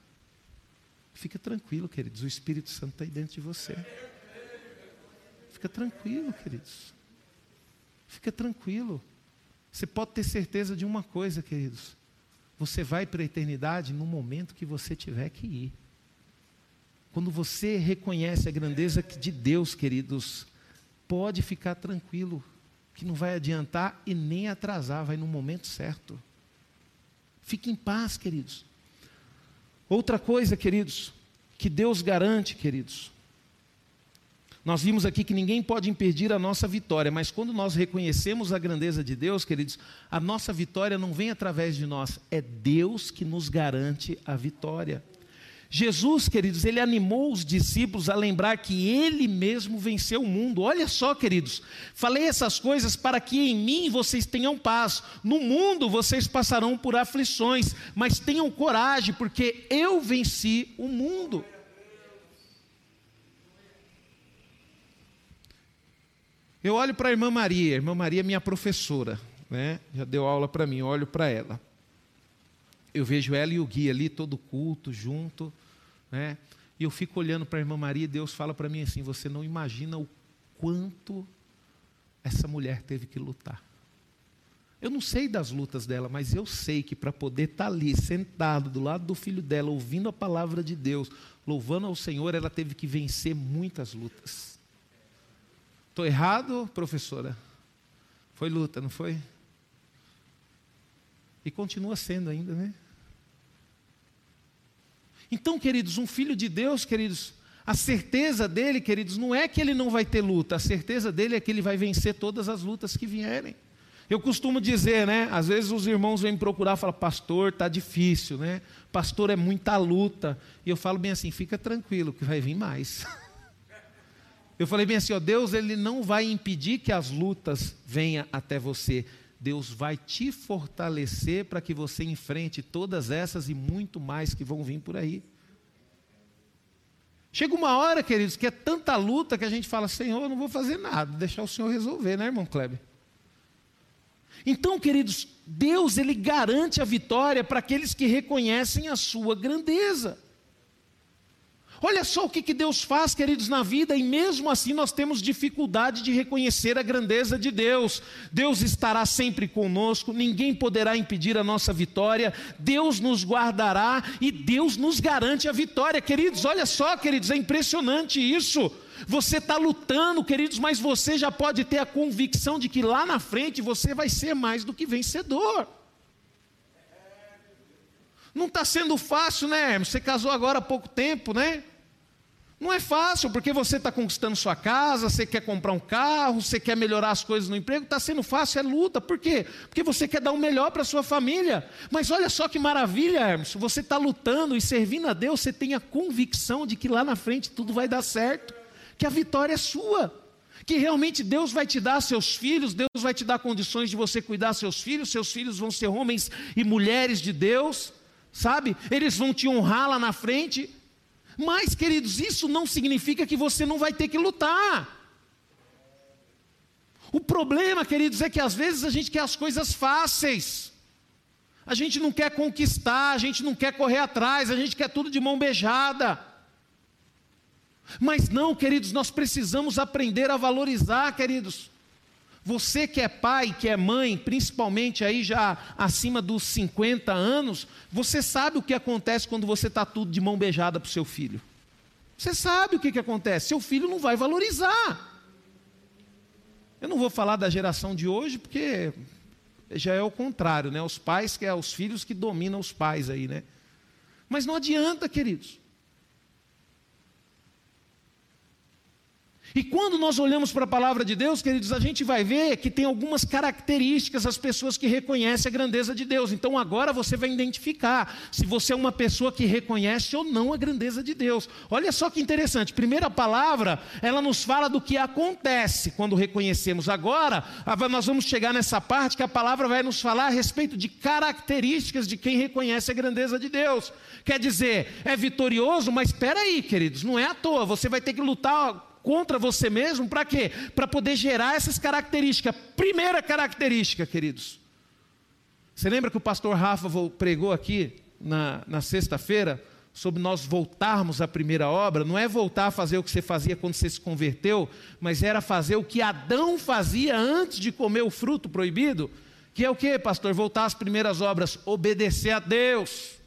Fica tranquilo, queridos. O Espírito Santo está aí dentro de você. Fica tranquilo, queridos. Fica tranquilo. Você pode ter certeza de uma coisa, queridos. Você vai para a eternidade no momento que você tiver que ir. Quando você reconhece a grandeza de Deus, queridos, pode ficar tranquilo, que não vai adiantar e nem atrasar, vai no momento certo. Fique em paz, queridos. Outra coisa, queridos, que Deus garante, queridos, nós vimos aqui que ninguém pode impedir a nossa vitória, mas quando nós reconhecemos a grandeza de Deus, queridos, a nossa vitória não vem através de nós, é Deus que nos garante a vitória. Jesus, queridos, ele animou os discípulos a lembrar que ele mesmo venceu o mundo. Olha só, queridos, falei essas coisas para que em mim vocês tenham paz. No mundo vocês passarão por aflições, mas tenham coragem, porque eu venci o mundo. Eu olho para a irmã Maria, a irmã Maria é minha professora, né? já deu aula para mim, olho para ela. Eu vejo ela e o Gui ali, todo culto, junto. Né? E eu fico olhando para a irmã Maria e Deus fala para mim assim: você não imagina o quanto essa mulher teve que lutar. Eu não sei das lutas dela, mas eu sei que para poder estar tá ali, sentado do lado do filho dela, ouvindo a palavra de Deus, louvando ao Senhor, ela teve que vencer muitas lutas. Estou errado, professora? Foi luta, não foi? E continua sendo ainda, né? Então, queridos, um filho de Deus, queridos, a certeza dele, queridos, não é que ele não vai ter luta, a certeza dele é que ele vai vencer todas as lutas que vierem. Eu costumo dizer, né? Às vezes os irmãos vêm procurar e falam, pastor, está difícil, né? Pastor, é muita luta. E eu falo bem assim, fica tranquilo, que vai vir mais. Eu falei bem assim, ó, Deus ele não vai impedir que as lutas venham até você. Deus vai te fortalecer para que você enfrente todas essas e muito mais que vão vir por aí. Chega uma hora, queridos, que é tanta luta que a gente fala, Senhor, eu não vou fazer nada, deixar o Senhor resolver, né, irmão Kleber? Então, queridos, Deus ele garante a vitória para aqueles que reconhecem a sua grandeza. Olha só o que, que Deus faz, queridos, na vida, e mesmo assim nós temos dificuldade de reconhecer a grandeza de Deus. Deus estará sempre conosco, ninguém poderá impedir a nossa vitória, Deus nos guardará e Deus nos garante a vitória. Queridos, olha só, queridos, é impressionante isso. Você está lutando, queridos, mas você já pode ter a convicção de que lá na frente você vai ser mais do que vencedor. Não está sendo fácil, né, Hermes? Você casou agora há pouco tempo, né? Não é fácil, porque você está conquistando sua casa, você quer comprar um carro, você quer melhorar as coisas no emprego, está sendo fácil, é luta. Por quê? Porque você quer dar o melhor para a sua família. Mas olha só que maravilha, Hermes, você está lutando e servindo a Deus, você tem a convicção de que lá na frente tudo vai dar certo, que a vitória é sua. Que realmente Deus vai te dar seus filhos, Deus vai te dar condições de você cuidar seus filhos, seus filhos vão ser homens e mulheres de Deus, sabe? Eles vão te honrar lá na frente. Mas, queridos, isso não significa que você não vai ter que lutar. O problema, queridos, é que às vezes a gente quer as coisas fáceis. A gente não quer conquistar, a gente não quer correr atrás, a gente quer tudo de mão beijada. Mas não, queridos, nós precisamos aprender a valorizar, queridos. Você que é pai, que é mãe, principalmente aí já acima dos 50 anos, você sabe o que acontece quando você está tudo de mão beijada para o seu filho. Você sabe o que, que acontece, seu filho não vai valorizar. Eu não vou falar da geração de hoje, porque já é o contrário, né? Os pais que é os filhos que dominam os pais aí, né? Mas não adianta, queridos. E quando nós olhamos para a palavra de Deus, queridos, a gente vai ver que tem algumas características as pessoas que reconhecem a grandeza de Deus. Então agora você vai identificar se você é uma pessoa que reconhece ou não a grandeza de Deus. Olha só que interessante. Primeira palavra, ela nos fala do que acontece quando reconhecemos. Agora, nós vamos chegar nessa parte que a palavra vai nos falar a respeito de características de quem reconhece a grandeza de Deus. Quer dizer, é vitorioso, mas espera aí, queridos, não é à toa. Você vai ter que lutar contra você mesmo, para quê? Para poder gerar essas características. Primeira característica, queridos. Você lembra que o pastor Rafa pregou aqui na, na sexta-feira sobre nós voltarmos à primeira obra? Não é voltar a fazer o que você fazia quando você se converteu, mas era fazer o que Adão fazia antes de comer o fruto proibido. Que é o que, pastor? Voltar às primeiras obras, obedecer a Deus.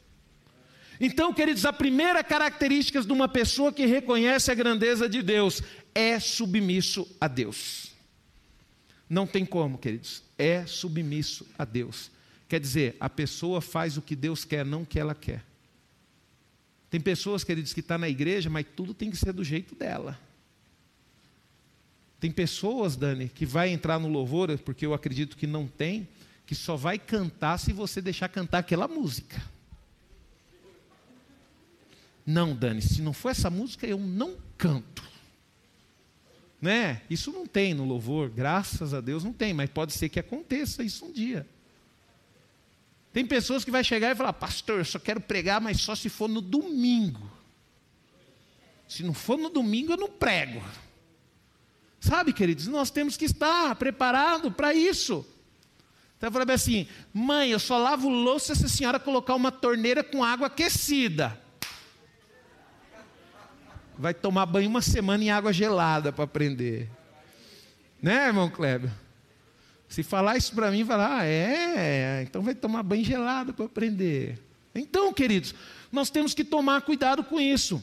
Então, queridos, a primeira característica de uma pessoa que reconhece a grandeza de Deus é submisso a Deus. Não tem como, queridos, é submisso a Deus. Quer dizer, a pessoa faz o que Deus quer, não o que ela quer. Tem pessoas, queridos, que estão tá na igreja, mas tudo tem que ser do jeito dela. Tem pessoas, Dani, que vai entrar no louvor, porque eu acredito que não tem, que só vai cantar se você deixar cantar aquela música. Não, Dani, se não for essa música, eu não canto. Né? Isso não tem no louvor, graças a Deus não tem, mas pode ser que aconteça isso um dia. Tem pessoas que vai chegar e falar: "Pastor, eu só quero pregar, mas só se for no domingo". Se não for no domingo, eu não prego. Sabe, queridos, nós temos que estar preparado para isso. Então eu falei assim: mãe, eu só lavo louça se a senhora colocar uma torneira com água aquecida. Vai tomar banho uma semana em água gelada para aprender. Né, irmão Kleber? Se falar isso para mim, falar, ah, é, então vai tomar banho gelado para aprender. Então, queridos, nós temos que tomar cuidado com isso.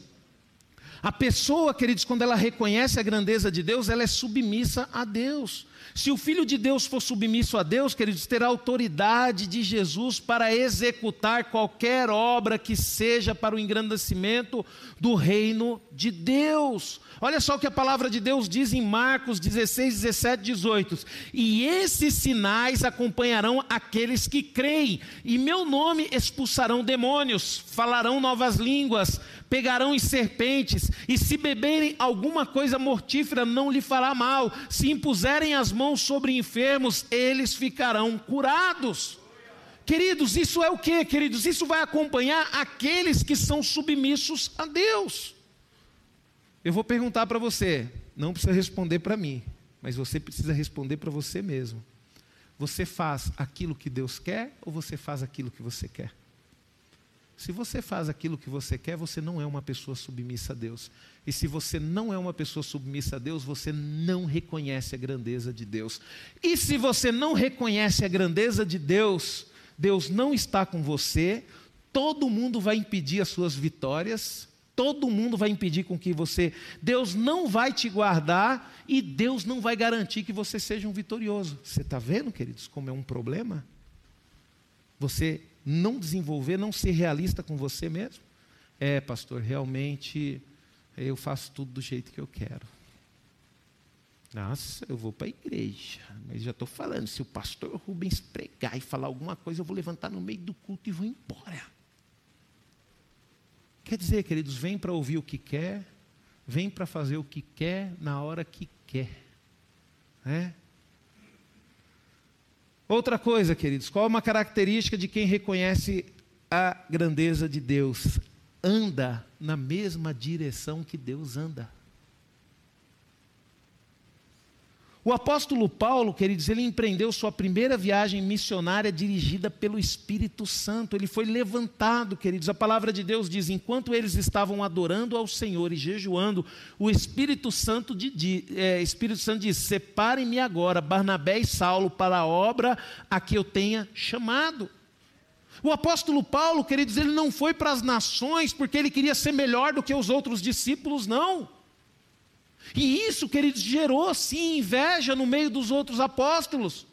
A pessoa, queridos, quando ela reconhece a grandeza de Deus, ela é submissa a Deus. Se o Filho de Deus for submisso a Deus, queridos, terá autoridade de Jesus para executar qualquer obra que seja para o engrandecimento do reino de Deus. Olha só o que a palavra de Deus diz em Marcos 16, 17, 18: E esses sinais acompanharão aqueles que creem, e meu nome expulsarão demônios, falarão novas línguas, pegarão em serpentes, e se beberem alguma coisa mortífera, não lhe fará mal, se impuserem as mãos sobre enfermos, eles ficarão curados. Queridos, isso é o que, queridos? Isso vai acompanhar aqueles que são submissos a Deus. Eu vou perguntar para você, não precisa responder para mim, mas você precisa responder para você mesmo. Você faz aquilo que Deus quer ou você faz aquilo que você quer? Se você faz aquilo que você quer, você não é uma pessoa submissa a Deus. E se você não é uma pessoa submissa a Deus, você não reconhece a grandeza de Deus. E se você não reconhece a grandeza de Deus, Deus não está com você, todo mundo vai impedir as suas vitórias, todo mundo vai impedir com que você, Deus não vai te guardar e Deus não vai garantir que você seja um vitorioso. Você está vendo, queridos, como é um problema? Você não desenvolver, não ser realista com você mesmo? É, pastor, realmente eu faço tudo do jeito que eu quero. Nossa, eu vou para a igreja, mas já estou falando, se o pastor Rubens pregar e falar alguma coisa, eu vou levantar no meio do culto e vou embora. Quer dizer, queridos, vem para ouvir o que quer, vem para fazer o que quer na hora que quer. É? Outra coisa, queridos, qual é uma característica de quem reconhece a grandeza de Deus? Anda na mesma direção que Deus anda. O apóstolo Paulo, queridos, ele empreendeu sua primeira viagem missionária dirigida pelo Espírito Santo. Ele foi levantado, queridos. A palavra de Deus diz: enquanto eles estavam adorando ao Senhor e jejuando, o Espírito Santo, de, é, Espírito Santo diz: Separem-me agora, Barnabé e Saulo, para a obra a que eu tenha chamado. O apóstolo Paulo, queridos, ele não foi para as nações porque ele queria ser melhor do que os outros discípulos, não. E isso, queridos, gerou sim inveja no meio dos outros apóstolos.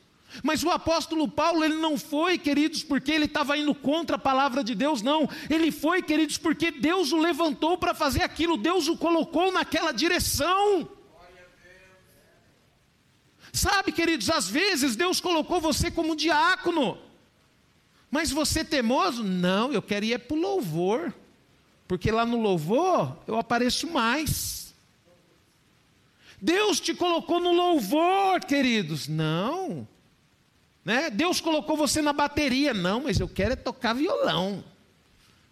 Mas o apóstolo Paulo, ele não foi, queridos, porque ele estava indo contra a palavra de Deus, não. Ele foi, queridos, porque Deus o levantou para fazer aquilo, Deus o colocou naquela direção. Sabe, queridos, às vezes Deus colocou você como diácono, mas você temoso? Não, eu quero ir para o louvor, porque lá no louvor eu apareço mais. Deus te colocou no louvor, queridos. Não. Né? Deus colocou você na bateria. Não, mas eu quero é tocar violão.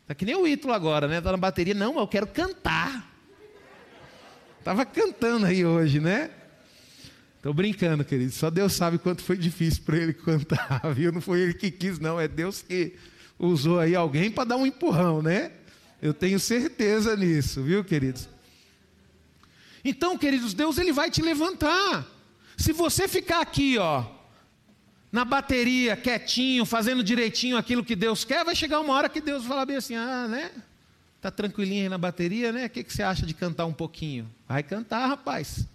Está que nem o Ítalo agora, né? Está na bateria. Não, mas eu quero cantar. Estava cantando aí hoje, né? Estou brincando, querido. Só Deus sabe quanto foi difícil para ele cantar, viu? Não foi ele que quis, não. É Deus que usou aí alguém para dar um empurrão, né? Eu tenho certeza nisso, viu, queridos? Então, queridos, Deus ele vai te levantar. Se você ficar aqui, ó, na bateria, quietinho, fazendo direitinho aquilo que Deus quer, vai chegar uma hora que Deus vai falar bem assim: "Ah, né? Tá tranquilinho aí na bateria, né? O que, que você acha de cantar um pouquinho?" Vai cantar, rapaz.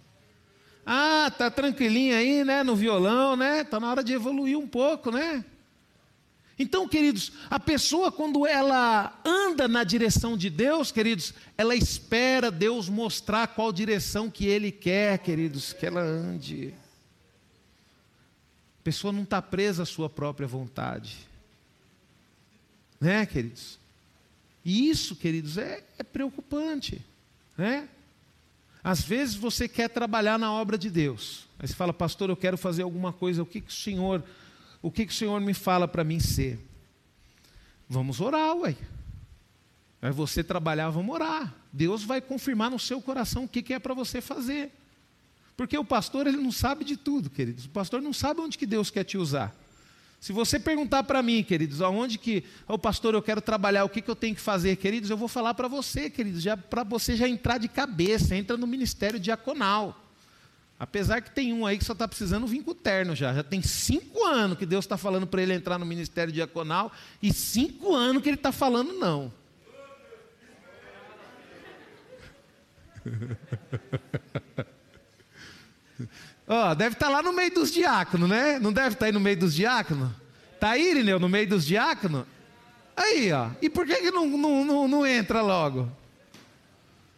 Ah, tá tranquilinho aí, né, no violão, né? Tá na hora de evoluir um pouco, né? Então, queridos, a pessoa, quando ela anda na direção de Deus, queridos, ela espera Deus mostrar qual direção que Ele quer, queridos, que ela ande. A pessoa não está presa à sua própria vontade, né, queridos? E isso, queridos, é, é preocupante. Né? Às vezes você quer trabalhar na obra de Deus. Aí você fala, pastor, eu quero fazer alguma coisa, o que, que o Senhor, o que, que o Senhor me fala para mim ser? Vamos orar, ué. Aí você trabalhar, vamos orar. Deus vai confirmar no seu coração o que, que é para você fazer. Porque o pastor ele não sabe de tudo, queridos. O pastor não sabe onde que Deus quer te usar. Se você perguntar para mim, queridos, aonde que, o oh, pastor, eu quero trabalhar, o que, que eu tenho que fazer, queridos, eu vou falar para você, queridos, para você já entrar de cabeça, entra no ministério diaconal. Apesar que tem um aí que só está precisando vir com o terno já. Já tem cinco anos que Deus está falando para ele entrar no ministério diaconal e cinco anos que ele está falando não. Oh, deve estar tá lá no meio dos diáconos, né? Não deve estar tá aí no meio dos diáconos? Está aí, Irineu, no meio dos diáconos? Aí, ó. E por que, que não, não, não, não entra logo?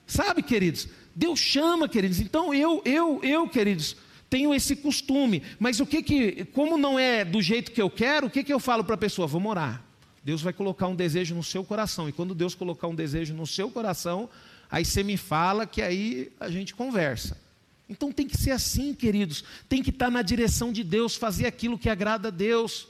Sabe, queridos? Deus chama, queridos. Então eu, eu, eu, queridos, tenho esse costume. Mas o que que, como não é do jeito que eu quero, o que que eu falo para a pessoa? Vamos orar. Deus vai colocar um desejo no seu coração. E quando Deus colocar um desejo no seu coração, aí você me fala que aí a gente conversa. Então tem que ser assim, queridos. Tem que estar na direção de Deus, fazer aquilo que agrada a Deus.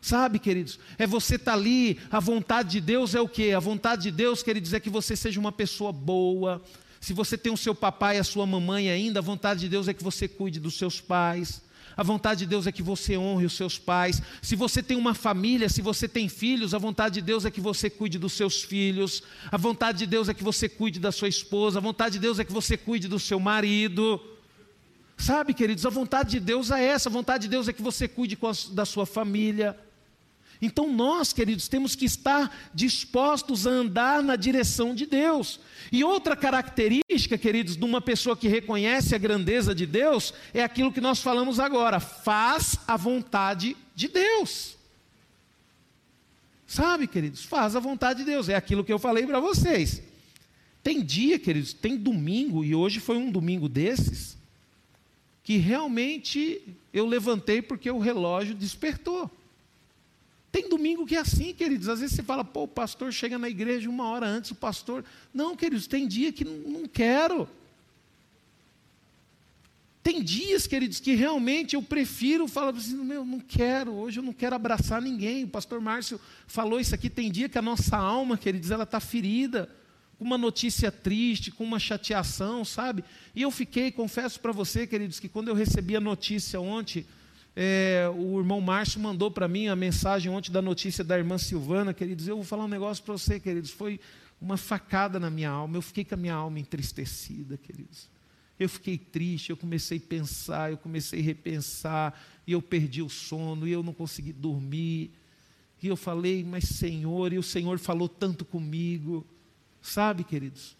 Sabe, queridos? É você estar tá ali, a vontade de Deus é o quê? A vontade de Deus, queridos, é que você seja uma pessoa boa. Se você tem o seu papai e a sua mamãe ainda, a vontade de Deus é que você cuide dos seus pais. A vontade de Deus é que você honre os seus pais. Se você tem uma família, se você tem filhos, a vontade de Deus é que você cuide dos seus filhos. A vontade de Deus é que você cuide da sua esposa. A vontade de Deus é que você cuide do seu marido. Sabe, queridos, a vontade de Deus é essa. A vontade de Deus é que você cuide da sua família. Então nós, queridos, temos que estar dispostos a andar na direção de Deus. E outra característica, queridos, de uma pessoa que reconhece a grandeza de Deus é aquilo que nós falamos agora: faz a vontade de Deus. Sabe, queridos, faz a vontade de Deus, é aquilo que eu falei para vocês. Tem dia, queridos, tem domingo, e hoje foi um domingo desses, que realmente eu levantei porque o relógio despertou. Tem domingo que é assim, queridos. Às vezes você fala, pô, o pastor chega na igreja uma hora antes, o pastor. Não, queridos, tem dia que não, quero. Tem dias, queridos, que realmente eu prefiro falar assim, meu, não quero, hoje eu não quero abraçar ninguém. O pastor Márcio falou isso aqui, tem dia que a nossa alma, queridos, ela está ferida, com uma notícia triste, com uma chateação, sabe? E eu fiquei, confesso para você, queridos, que quando eu recebi a notícia ontem, é, o irmão Márcio mandou para mim a mensagem ontem da notícia da irmã Silvana, queridos. Eu vou falar um negócio para você, queridos. Foi uma facada na minha alma. Eu fiquei com a minha alma entristecida, queridos. Eu fiquei triste, eu comecei a pensar, eu comecei a repensar, e eu perdi o sono, e eu não consegui dormir. E eu falei, mas Senhor, e o Senhor falou tanto comigo. Sabe, queridos?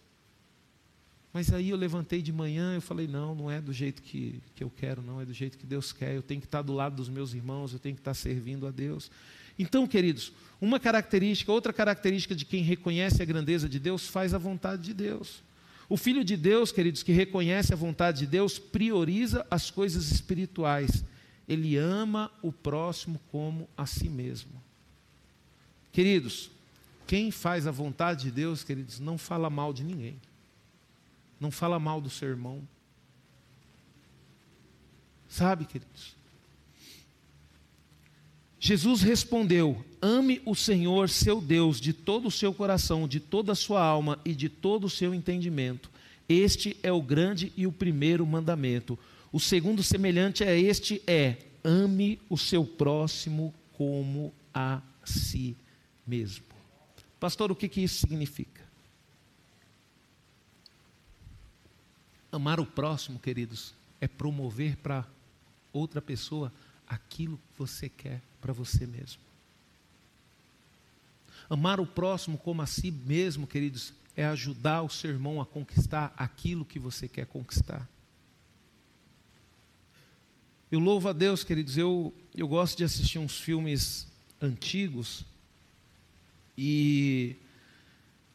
Mas aí eu levantei de manhã e falei: não, não é do jeito que, que eu quero, não, é do jeito que Deus quer. Eu tenho que estar do lado dos meus irmãos, eu tenho que estar servindo a Deus. Então, queridos, uma característica, outra característica de quem reconhece a grandeza de Deus, faz a vontade de Deus. O filho de Deus, queridos, que reconhece a vontade de Deus, prioriza as coisas espirituais. Ele ama o próximo como a si mesmo. Queridos, quem faz a vontade de Deus, queridos, não fala mal de ninguém. Não fala mal do seu irmão. Sabe, queridos? Jesus respondeu: Ame o Senhor, seu Deus, de todo o seu coração, de toda a sua alma e de todo o seu entendimento. Este é o grande e o primeiro mandamento. O segundo semelhante a este é: ame o seu próximo como a si mesmo. Pastor, o que, que isso significa? Amar o próximo, queridos, é promover para outra pessoa aquilo que você quer para você mesmo. Amar o próximo como a si mesmo, queridos, é ajudar o seu irmão a conquistar aquilo que você quer conquistar. Eu louvo a Deus, queridos, eu, eu gosto de assistir uns filmes antigos e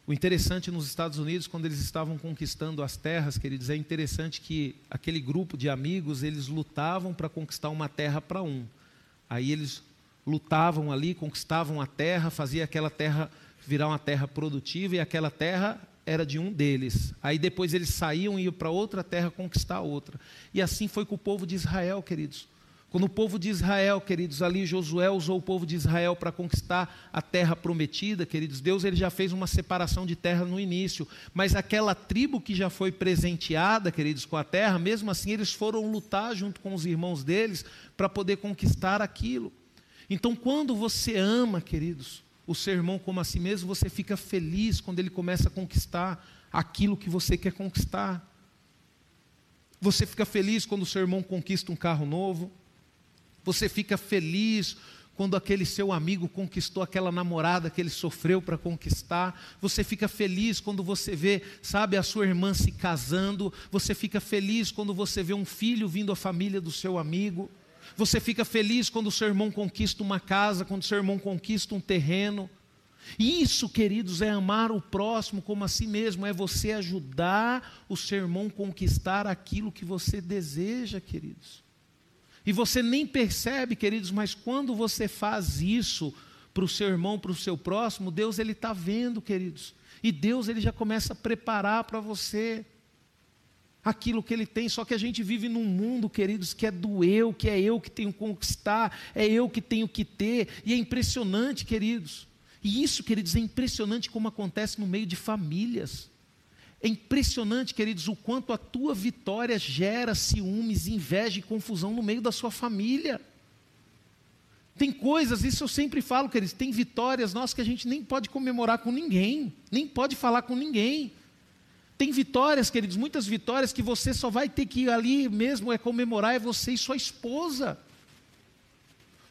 o interessante nos Estados Unidos, quando eles estavam conquistando as terras, queridos, é interessante que aquele grupo de amigos, eles lutavam para conquistar uma terra para um. Aí eles lutavam ali, conquistavam a terra, fazia aquela terra virar uma terra produtiva e aquela terra era de um deles. Aí depois eles saíam e iam para outra terra conquistar outra. E assim foi com o povo de Israel, queridos. Quando o povo de Israel, queridos, ali Josué usou o povo de Israel para conquistar a terra prometida, queridos, Deus ele já fez uma separação de terra no início, mas aquela tribo que já foi presenteada, queridos, com a terra, mesmo assim eles foram lutar junto com os irmãos deles para poder conquistar aquilo. Então, quando você ama, queridos, o seu irmão como a si mesmo, você fica feliz quando ele começa a conquistar aquilo que você quer conquistar. Você fica feliz quando o seu irmão conquista um carro novo. Você fica feliz quando aquele seu amigo conquistou aquela namorada que ele sofreu para conquistar. Você fica feliz quando você vê, sabe, a sua irmã se casando. Você fica feliz quando você vê um filho vindo à família do seu amigo. Você fica feliz quando o seu irmão conquista uma casa, quando o seu irmão conquista um terreno. Isso, queridos, é amar o próximo como a si mesmo, é você ajudar o seu irmão conquistar aquilo que você deseja, queridos. E você nem percebe, queridos, mas quando você faz isso para o seu irmão, para o seu próximo, Deus ele está vendo, queridos. E Deus ele já começa a preparar para você aquilo que ele tem. Só que a gente vive num mundo, queridos, que é do eu, que é eu que tenho que conquistar, é eu que tenho que ter. E é impressionante, queridos. E isso, queridos, é impressionante como acontece no meio de famílias. É impressionante, queridos, o quanto a tua vitória gera ciúmes, inveja e confusão no meio da sua família. Tem coisas, isso eu sempre falo, queridos, tem vitórias nossas que a gente nem pode comemorar com ninguém, nem pode falar com ninguém. Tem vitórias, queridos, muitas vitórias que você só vai ter que ir ali mesmo é comemorar, é você e sua esposa.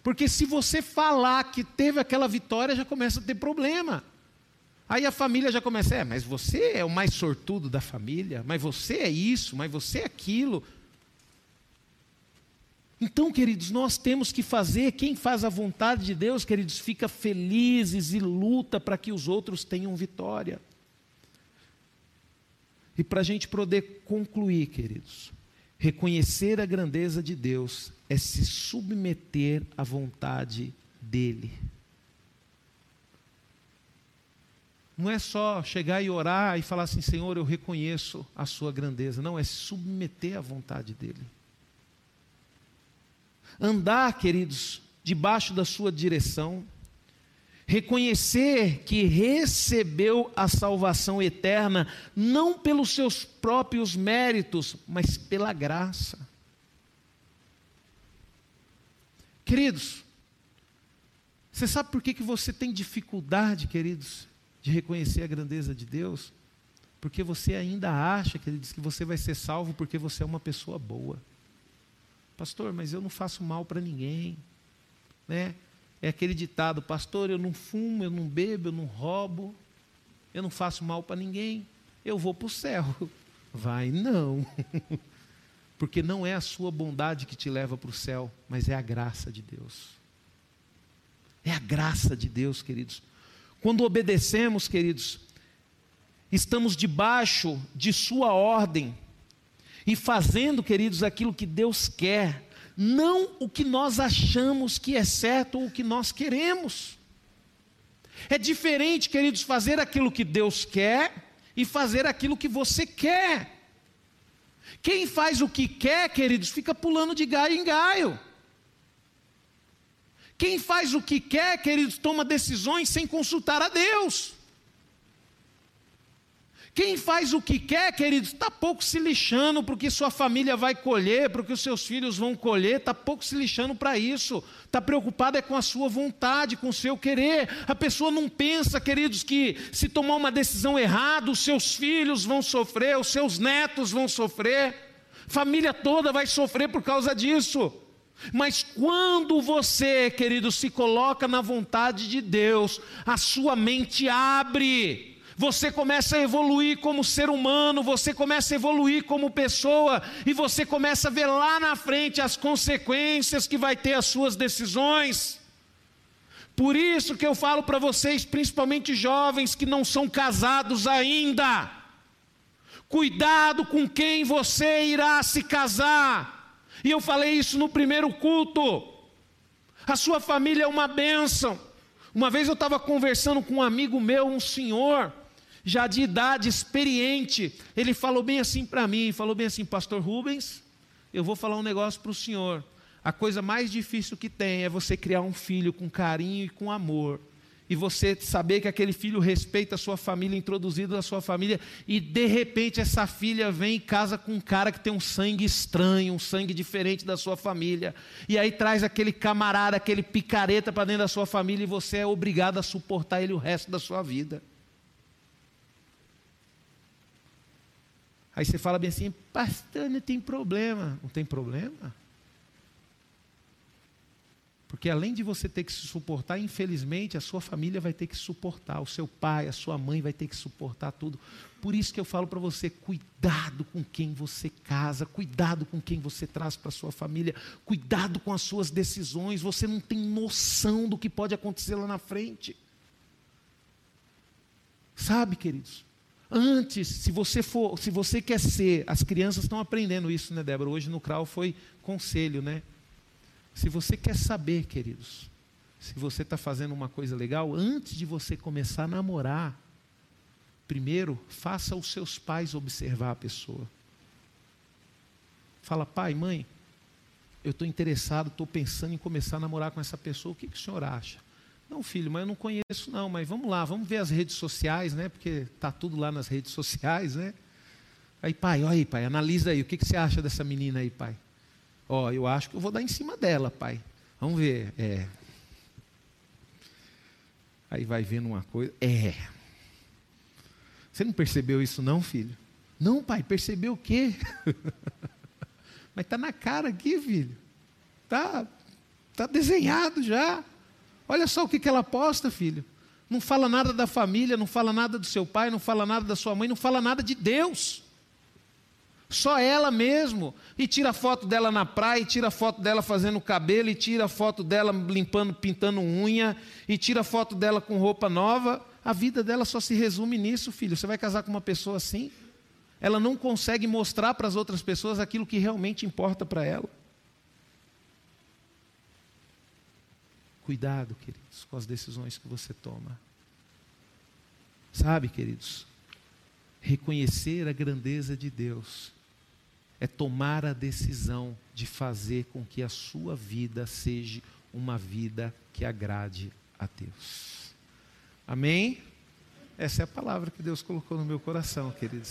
Porque se você falar que teve aquela vitória, já começa a ter problema. Aí a família já começa, é, mas você é o mais sortudo da família, mas você é isso, mas você é aquilo. Então, queridos, nós temos que fazer, quem faz a vontade de Deus, queridos, fica felizes e luta para que os outros tenham vitória. E para a gente poder concluir, queridos, reconhecer a grandeza de Deus é se submeter à vontade dEle. Não é só chegar e orar e falar assim, Senhor, eu reconheço a sua grandeza. Não, é submeter à vontade dEle. Andar, queridos, debaixo da sua direção. Reconhecer que recebeu a salvação eterna, não pelos seus próprios méritos, mas pela graça. Queridos, você sabe por que, que você tem dificuldade, queridos, de reconhecer a grandeza de Deus, porque você ainda acha, que ele diz que você vai ser salvo porque você é uma pessoa boa. Pastor, mas eu não faço mal para ninguém, né? É aquele ditado, pastor, eu não fumo, eu não bebo, eu não roubo, eu não faço mal para ninguém, eu vou para o céu. Vai não. Porque não é a sua bondade que te leva para o céu, mas é a graça de Deus. É a graça de Deus, queridos. Quando obedecemos, queridos, estamos debaixo de Sua ordem e fazendo, queridos, aquilo que Deus quer, não o que nós achamos que é certo ou o que nós queremos. É diferente, queridos, fazer aquilo que Deus quer e fazer aquilo que você quer. Quem faz o que quer, queridos, fica pulando de galho em galho. Quem faz o que quer, queridos, toma decisões sem consultar a Deus. Quem faz o que quer, queridos, está pouco se lixando para o que sua família vai colher, para o que os seus filhos vão colher, está pouco se lixando para isso. Está preocupado é com a sua vontade, com o seu querer. A pessoa não pensa, queridos, que se tomar uma decisão errada, os seus filhos vão sofrer, os seus netos vão sofrer, família toda vai sofrer por causa disso. Mas quando você, querido, se coloca na vontade de Deus, a sua mente abre, você começa a evoluir como ser humano, você começa a evoluir como pessoa, e você começa a ver lá na frente as consequências que vai ter as suas decisões. Por isso que eu falo para vocês, principalmente jovens que não são casados ainda, cuidado com quem você irá se casar. E eu falei isso no primeiro culto. A sua família é uma bênção. Uma vez eu estava conversando com um amigo meu, um senhor, já de idade, experiente. Ele falou bem assim para mim: falou bem assim, Pastor Rubens, eu vou falar um negócio para o senhor. A coisa mais difícil que tem é você criar um filho com carinho e com amor e você saber que aquele filho respeita a sua família, introduzido na sua família, e de repente essa filha vem e casa com um cara que tem um sangue estranho, um sangue diferente da sua família, e aí traz aquele camarada, aquele picareta para dentro da sua família, e você é obrigado a suportar ele o resto da sua vida. Aí você fala bem assim, pastor, não tem problema. Não tem problema? Porque além de você ter que se suportar, infelizmente, a sua família vai ter que suportar, o seu pai, a sua mãe vai ter que suportar tudo. Por isso que eu falo para você: cuidado com quem você casa, cuidado com quem você traz para sua família, cuidado com as suas decisões. Você não tem noção do que pode acontecer lá na frente. Sabe, queridos? Antes, se você for, se você quer ser, as crianças estão aprendendo isso, né, Débora? Hoje no CRAU foi conselho, né? Se você quer saber, queridos, se você está fazendo uma coisa legal, antes de você começar a namorar, primeiro, faça os seus pais observar a pessoa. Fala, pai, mãe, eu estou interessado, estou pensando em começar a namorar com essa pessoa, o que, que o senhor acha? Não, filho, mas eu não conheço não, mas vamos lá, vamos ver as redes sociais, né? Porque está tudo lá nas redes sociais, né? Aí, pai, olha aí, pai, analisa aí, o que, que você acha dessa menina aí, pai? Ó, oh, eu acho que eu vou dar em cima dela, pai. Vamos ver. É. Aí vai vendo uma coisa. É. Você não percebeu isso, não, filho? Não, pai, percebeu o quê? Mas está na cara aqui, filho. Está tá desenhado já. Olha só o que, que ela posta, filho. Não fala nada da família, não fala nada do seu pai, não fala nada da sua mãe, não fala nada de Deus. Só ela mesmo. E tira foto dela na praia, e tira foto dela fazendo cabelo, e tira foto dela limpando, pintando unha, e tira foto dela com roupa nova. A vida dela só se resume nisso, filho. Você vai casar com uma pessoa assim? Ela não consegue mostrar para as outras pessoas aquilo que realmente importa para ela. Cuidado, queridos, com as decisões que você toma. Sabe, queridos, reconhecer a grandeza de Deus é tomar a decisão de fazer com que a sua vida seja uma vida que agrade a Deus. Amém? Essa é a palavra que Deus colocou no meu coração, queridos.